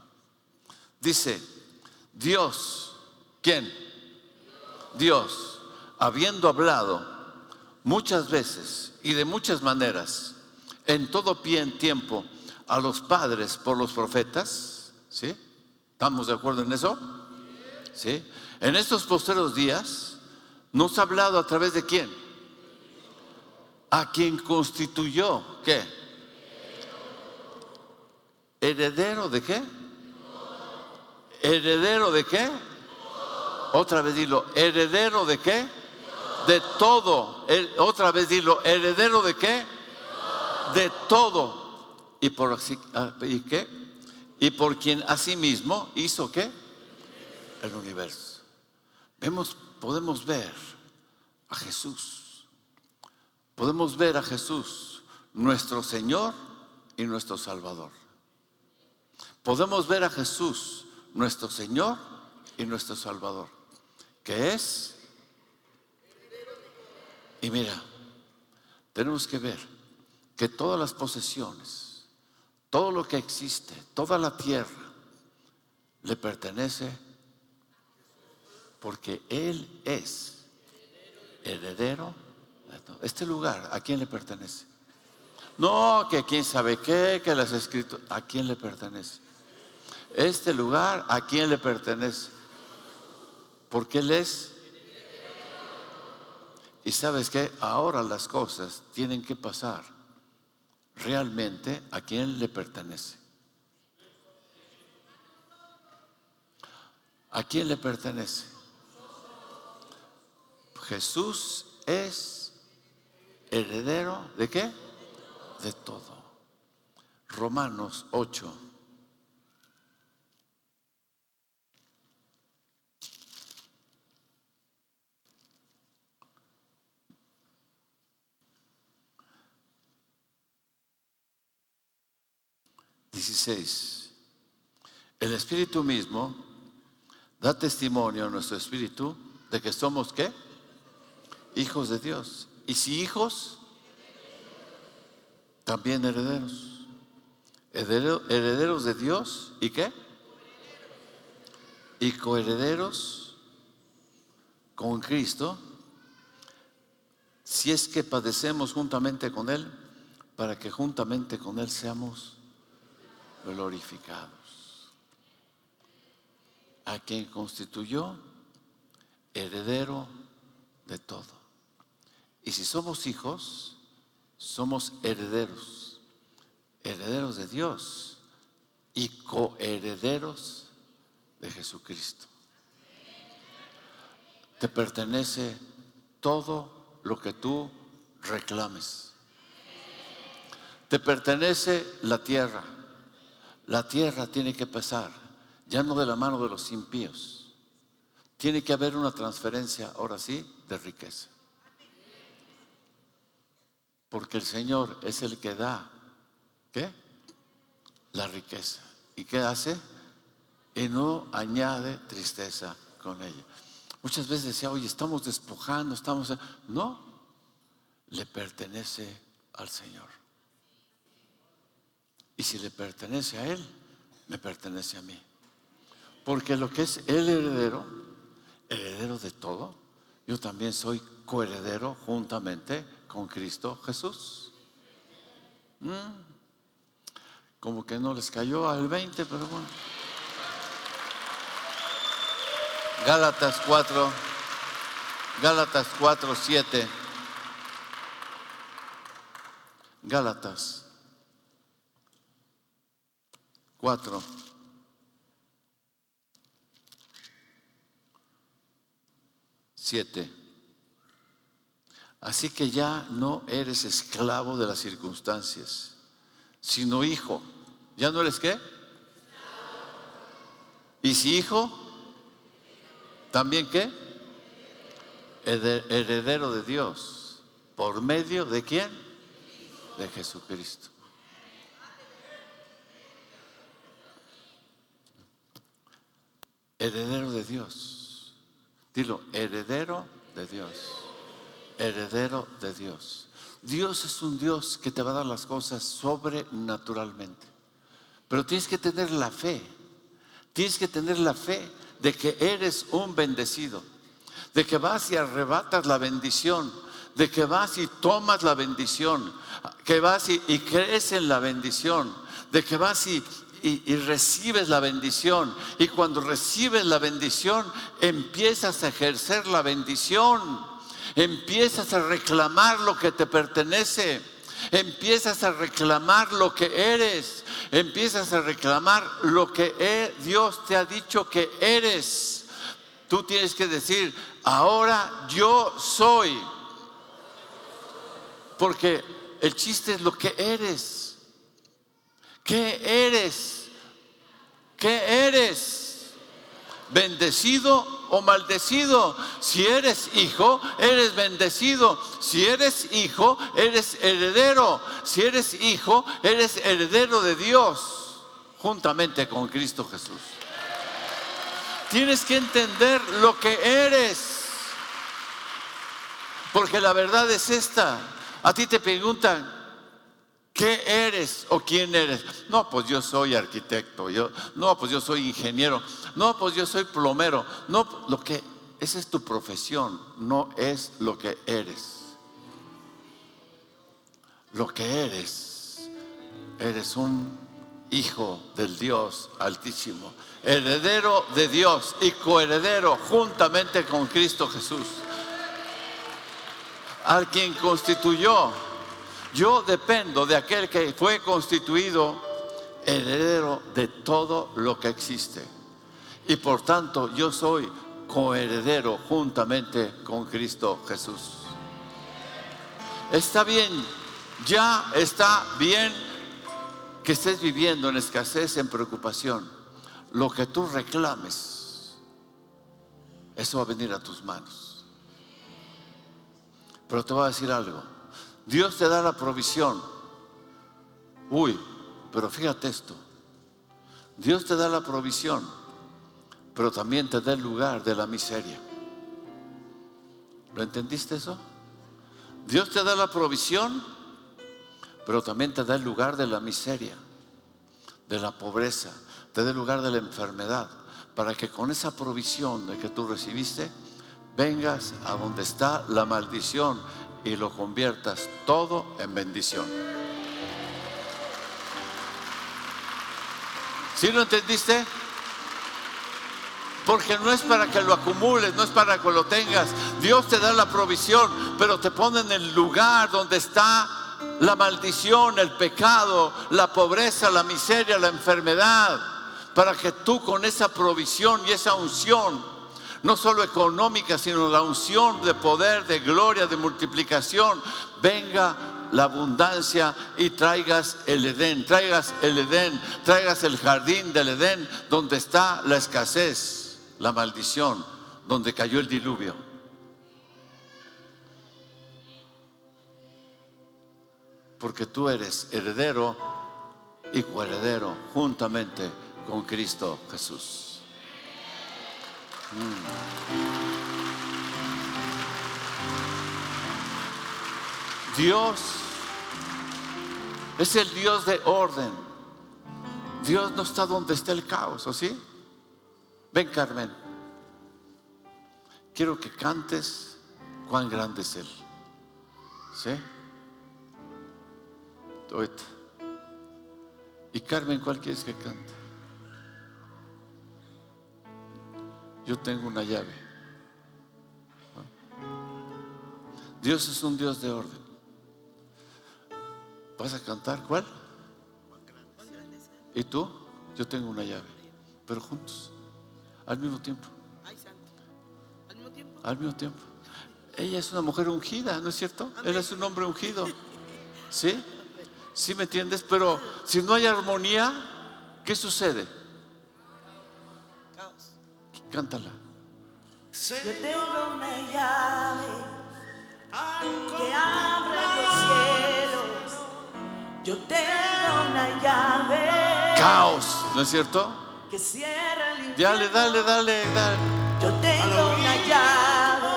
Dice, Dios, ¿quién? Dios, habiendo hablado muchas veces y de muchas maneras, en todo pie en tiempo, a los padres por los profetas, ¿sí? ¿Estamos de acuerdo en eso? ¿Sí? En estos posteros días nos ha hablado a través de quién? A quien constituyó, ¿qué? ¿Heredero de qué? ¿Heredero de qué? Otra vez dilo, ¿heredero de qué? De todo. Otra vez dilo, ¿heredero de qué? De todo. ¿Y por, ah, ¿Y qué? Y por quien asimismo hizo qué? El universo. Vemos, podemos ver a Jesús. Podemos ver a Jesús, nuestro Señor y nuestro Salvador. Podemos ver a Jesús, nuestro Señor y nuestro Salvador, que es... Y mira, tenemos que ver que todas las posesiones, todo lo que existe, toda la tierra, le pertenece porque Él es heredero. Este lugar, ¿a quién le pertenece? No, que quién sabe qué, que las escrito, ¿a quién le pertenece? Este lugar, ¿a quién le pertenece? Porque Él es. Y sabes que ahora las cosas tienen que pasar realmente a quién le pertenece. ¿A quién le pertenece? Jesús es heredero de qué? De todo. Romanos 8. 16. El Espíritu mismo da testimonio a nuestro Espíritu de que somos qué? Hijos de Dios. Y si hijos, también herederos. Herederos de Dios y qué? Y coherederos con Cristo, si es que padecemos juntamente con Él, para que juntamente con Él seamos glorificados. A quien constituyó heredero de todo. Y si somos hijos, somos herederos, herederos de Dios y coherederos de Jesucristo. Te pertenece todo lo que tú reclames. Te pertenece la tierra la tierra tiene que pasar, ya no de la mano de los impíos. Tiene que haber una transferencia, ahora sí, de riqueza. Porque el Señor es el que da, ¿qué? La riqueza. ¿Y qué hace? Y no añade tristeza con ella. Muchas veces decía, oye, estamos despojando, estamos... No, le pertenece al Señor. Y si le pertenece a Él, me pertenece a mí. Porque lo que es el heredero, heredero de todo, yo también soy coheredero juntamente con Cristo Jesús. Mm. Como que no les cayó al 20, pero bueno. Gálatas 4, Gálatas 4, 7. Gálatas 4. Siete. Así que ya no eres esclavo de las circunstancias, sino hijo. ¿Ya no eres qué? ¿Y si hijo? ¿También qué? Heredero de Dios. ¿Por medio de quién? De Jesucristo. Heredero de Dios. Dilo, heredero de Dios. Heredero de Dios. Dios es un Dios que te va a dar las cosas sobrenaturalmente. Pero tienes que tener la fe. Tienes que tener la fe de que eres un bendecido, de que vas y arrebatas la bendición, de que vas y tomas la bendición, que vas y, crees en la bendición, de que vas y, y, recibes la bendición. Y cuando recibes la bendición, empiezas a ejercer la bendición. Empiezas a reclamar lo que te pertenece. Empiezas a reclamar lo que eres. Empiezas a reclamar lo que e, Dios te ha dicho que eres. Tú tienes que decir, ahora yo soy. Porque el chiste es lo que eres. ¿Qué eres? ¿Qué eres? ¿Bendecido o maldecido? Si eres hijo, eres bendecido. Si eres hijo, eres heredero. Si eres hijo, eres heredero de Dios, juntamente con Cristo Jesús. Tienes que entender lo que eres. Porque la verdad es esta. A ti te preguntan, ¿Qué eres o quién eres? No, pues yo soy arquitecto. Yo, no, pues yo soy ingeniero. No, pues yo soy plomero. No, lo que esa es tu profesión, no es lo que eres. Lo que eres, eres un hijo del Dios Altísimo, heredero de Dios y coheredero juntamente con Cristo Jesús, al quien constituyó yo dependo de aquel que fue constituido heredero de todo lo que existe. Y por tanto yo soy coheredero juntamente con Cristo Jesús. Está bien, ya está bien que estés viviendo en escasez, en preocupación. Lo que tú reclames, eso va a venir a tus manos. Pero te voy a decir algo Dios te da la provisión. Uy, pero fíjate esto. Dios te da la provisión, pero también te da el lugar de la miseria. ¿Lo entendiste eso? Dios te da la provisión, pero también te da el lugar de la miseria, de la pobreza, te da el lugar de la enfermedad, para que con esa provisión de que tú recibiste, vengas a donde está la maldición y lo conviertas todo en bendición. ¿Sí lo entendiste? Porque no es para que lo acumules, no es para que lo tengas. Dios te da la provisión, pero te pone en el lugar donde está la maldición, el pecado, la pobreza, la miseria, la enfermedad, para que tú con esa provisión y esa unción no solo económica, sino la unción de poder, de gloria, de multiplicación, venga la abundancia y traigas el Edén, traigas el Edén, traigas el jardín del Edén donde está la escasez, la maldición, donde cayó el diluvio. Porque tú eres heredero y coheredero juntamente con Cristo Jesús. Dios es el Dios de orden. Dios no está donde está el caos, ¿o sí? Ven, Carmen. Quiero que cantes cuán grande es Él. ¿Sí? Y Carmen, ¿cuál quieres que cante? Yo tengo una llave. Dios es un Dios de orden. ¿Vas a cantar cuál? ¿Y tú? Yo tengo una llave. Pero juntos, al mismo tiempo. Al mismo tiempo. Ella es una mujer ungida, ¿no es cierto? Él es un hombre ungido. ¿Sí? ¿Sí me entiendes? Pero si no hay armonía, ¿qué sucede? Cántala. Yo tengo una llave que abre los cielos. Yo tengo una llave. Caos, ¿no es cierto? Que cierra el Dale, dale, dale, dale. Yo tengo una llave.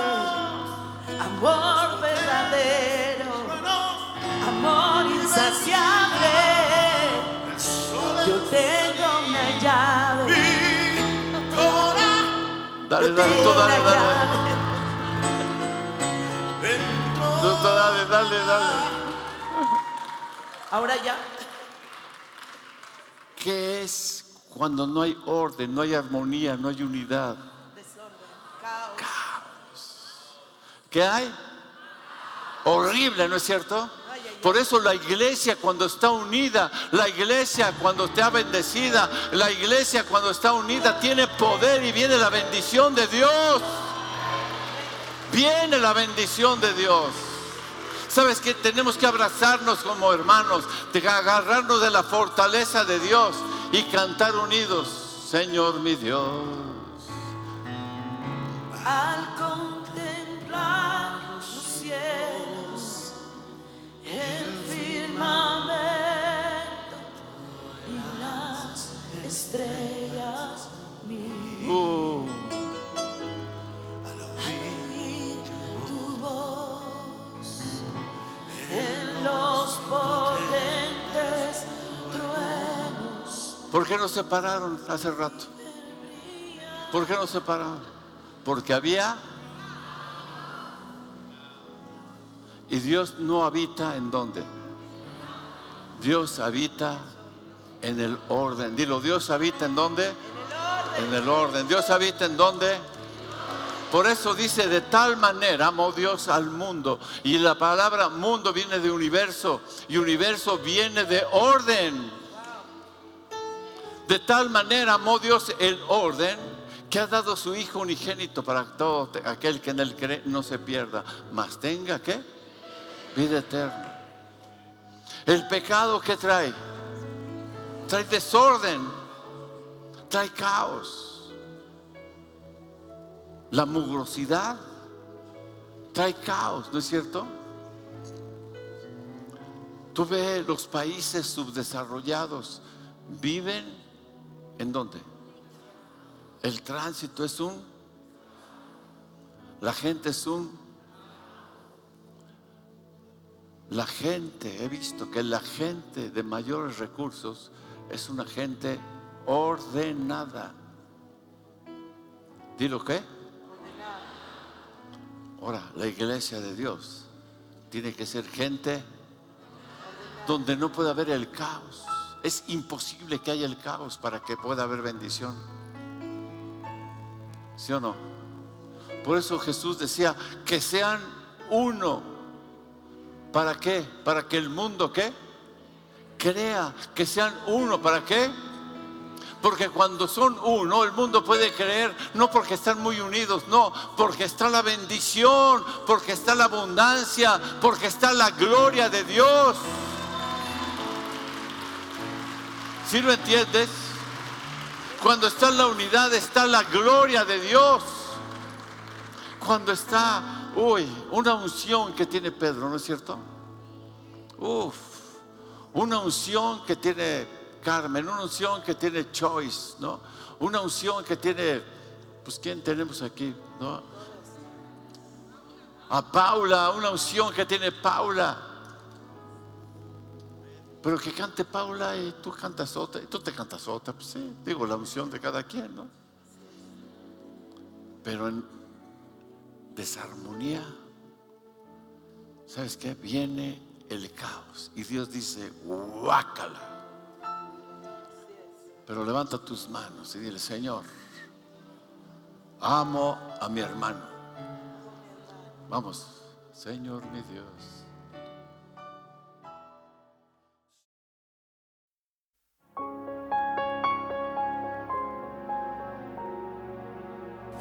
Amor verdadero. Amor insaciable. Dale, dale, tú dale, dale. Tú, dale, dale, dale. Ahora ya. ¿Qué es cuando no hay orden, no hay armonía, no hay unidad? Desorden, caos. ¿Qué hay? Horrible, ¿no es cierto? Por eso la iglesia cuando está unida, la iglesia cuando está bendecida, la iglesia cuando está unida tiene poder y viene la bendición de Dios. Viene la bendición de Dios. ¿Sabes que Tenemos que abrazarnos como hermanos, agarrarnos de la fortaleza de Dios y cantar unidos, Señor mi Dios. ¿Por qué nos separaron hace rato? ¿Por qué nos separaron? Porque había... Y Dios no habita en dónde. Dios habita en el orden. Dilo, Dios habita en dónde. En el orden. Dios habita en dónde. Por eso dice, de tal manera amó Dios al mundo. Y la palabra mundo viene de universo. Y universo viene de orden. De tal manera amó Dios el orden que ha dado su Hijo unigénito para todo aquel que en él cree no se pierda, mas tenga que vida eterna. El pecado que trae, trae desorden, trae caos. La mugrosidad trae caos, ¿no es cierto? Tú ves los países subdesarrollados, viven en dónde? El tránsito es un, la gente es un, la gente, he visto que la gente de mayores recursos es una gente ordenada. ¿Dilo qué? Ahora, la iglesia de Dios tiene que ser gente donde no puede haber el caos. Es imposible que haya el caos para que pueda haber bendición. ¿Sí o no? Por eso Jesús decía que sean uno. ¿Para qué? Para que el mundo qué? Crea que sean uno. ¿Para qué? Porque cuando son uno, el mundo puede creer, no porque están muy unidos, no, porque está la bendición, porque está la abundancia, porque está la gloria de Dios. ¿Sí lo entiendes? Cuando está la unidad está la gloria de Dios. Cuando está, uy, una unción que tiene Pedro, ¿no es cierto? Uf, una unción que tiene Carmen, una unción que tiene Choice, ¿no? Una unción que tiene, pues, ¿quién tenemos aquí? ¿No? A Paula, una unción que tiene Paula. Pero que cante Paula y tú cantas otra, y tú te cantas otra, pues sí, digo, la unción de cada quien, ¿no? Pero en desarmonía, ¿sabes qué? Viene el caos y Dios dice, guácala. Pero levanta tus manos y dile, Señor, amo a mi hermano. Vamos, Señor mi Dios.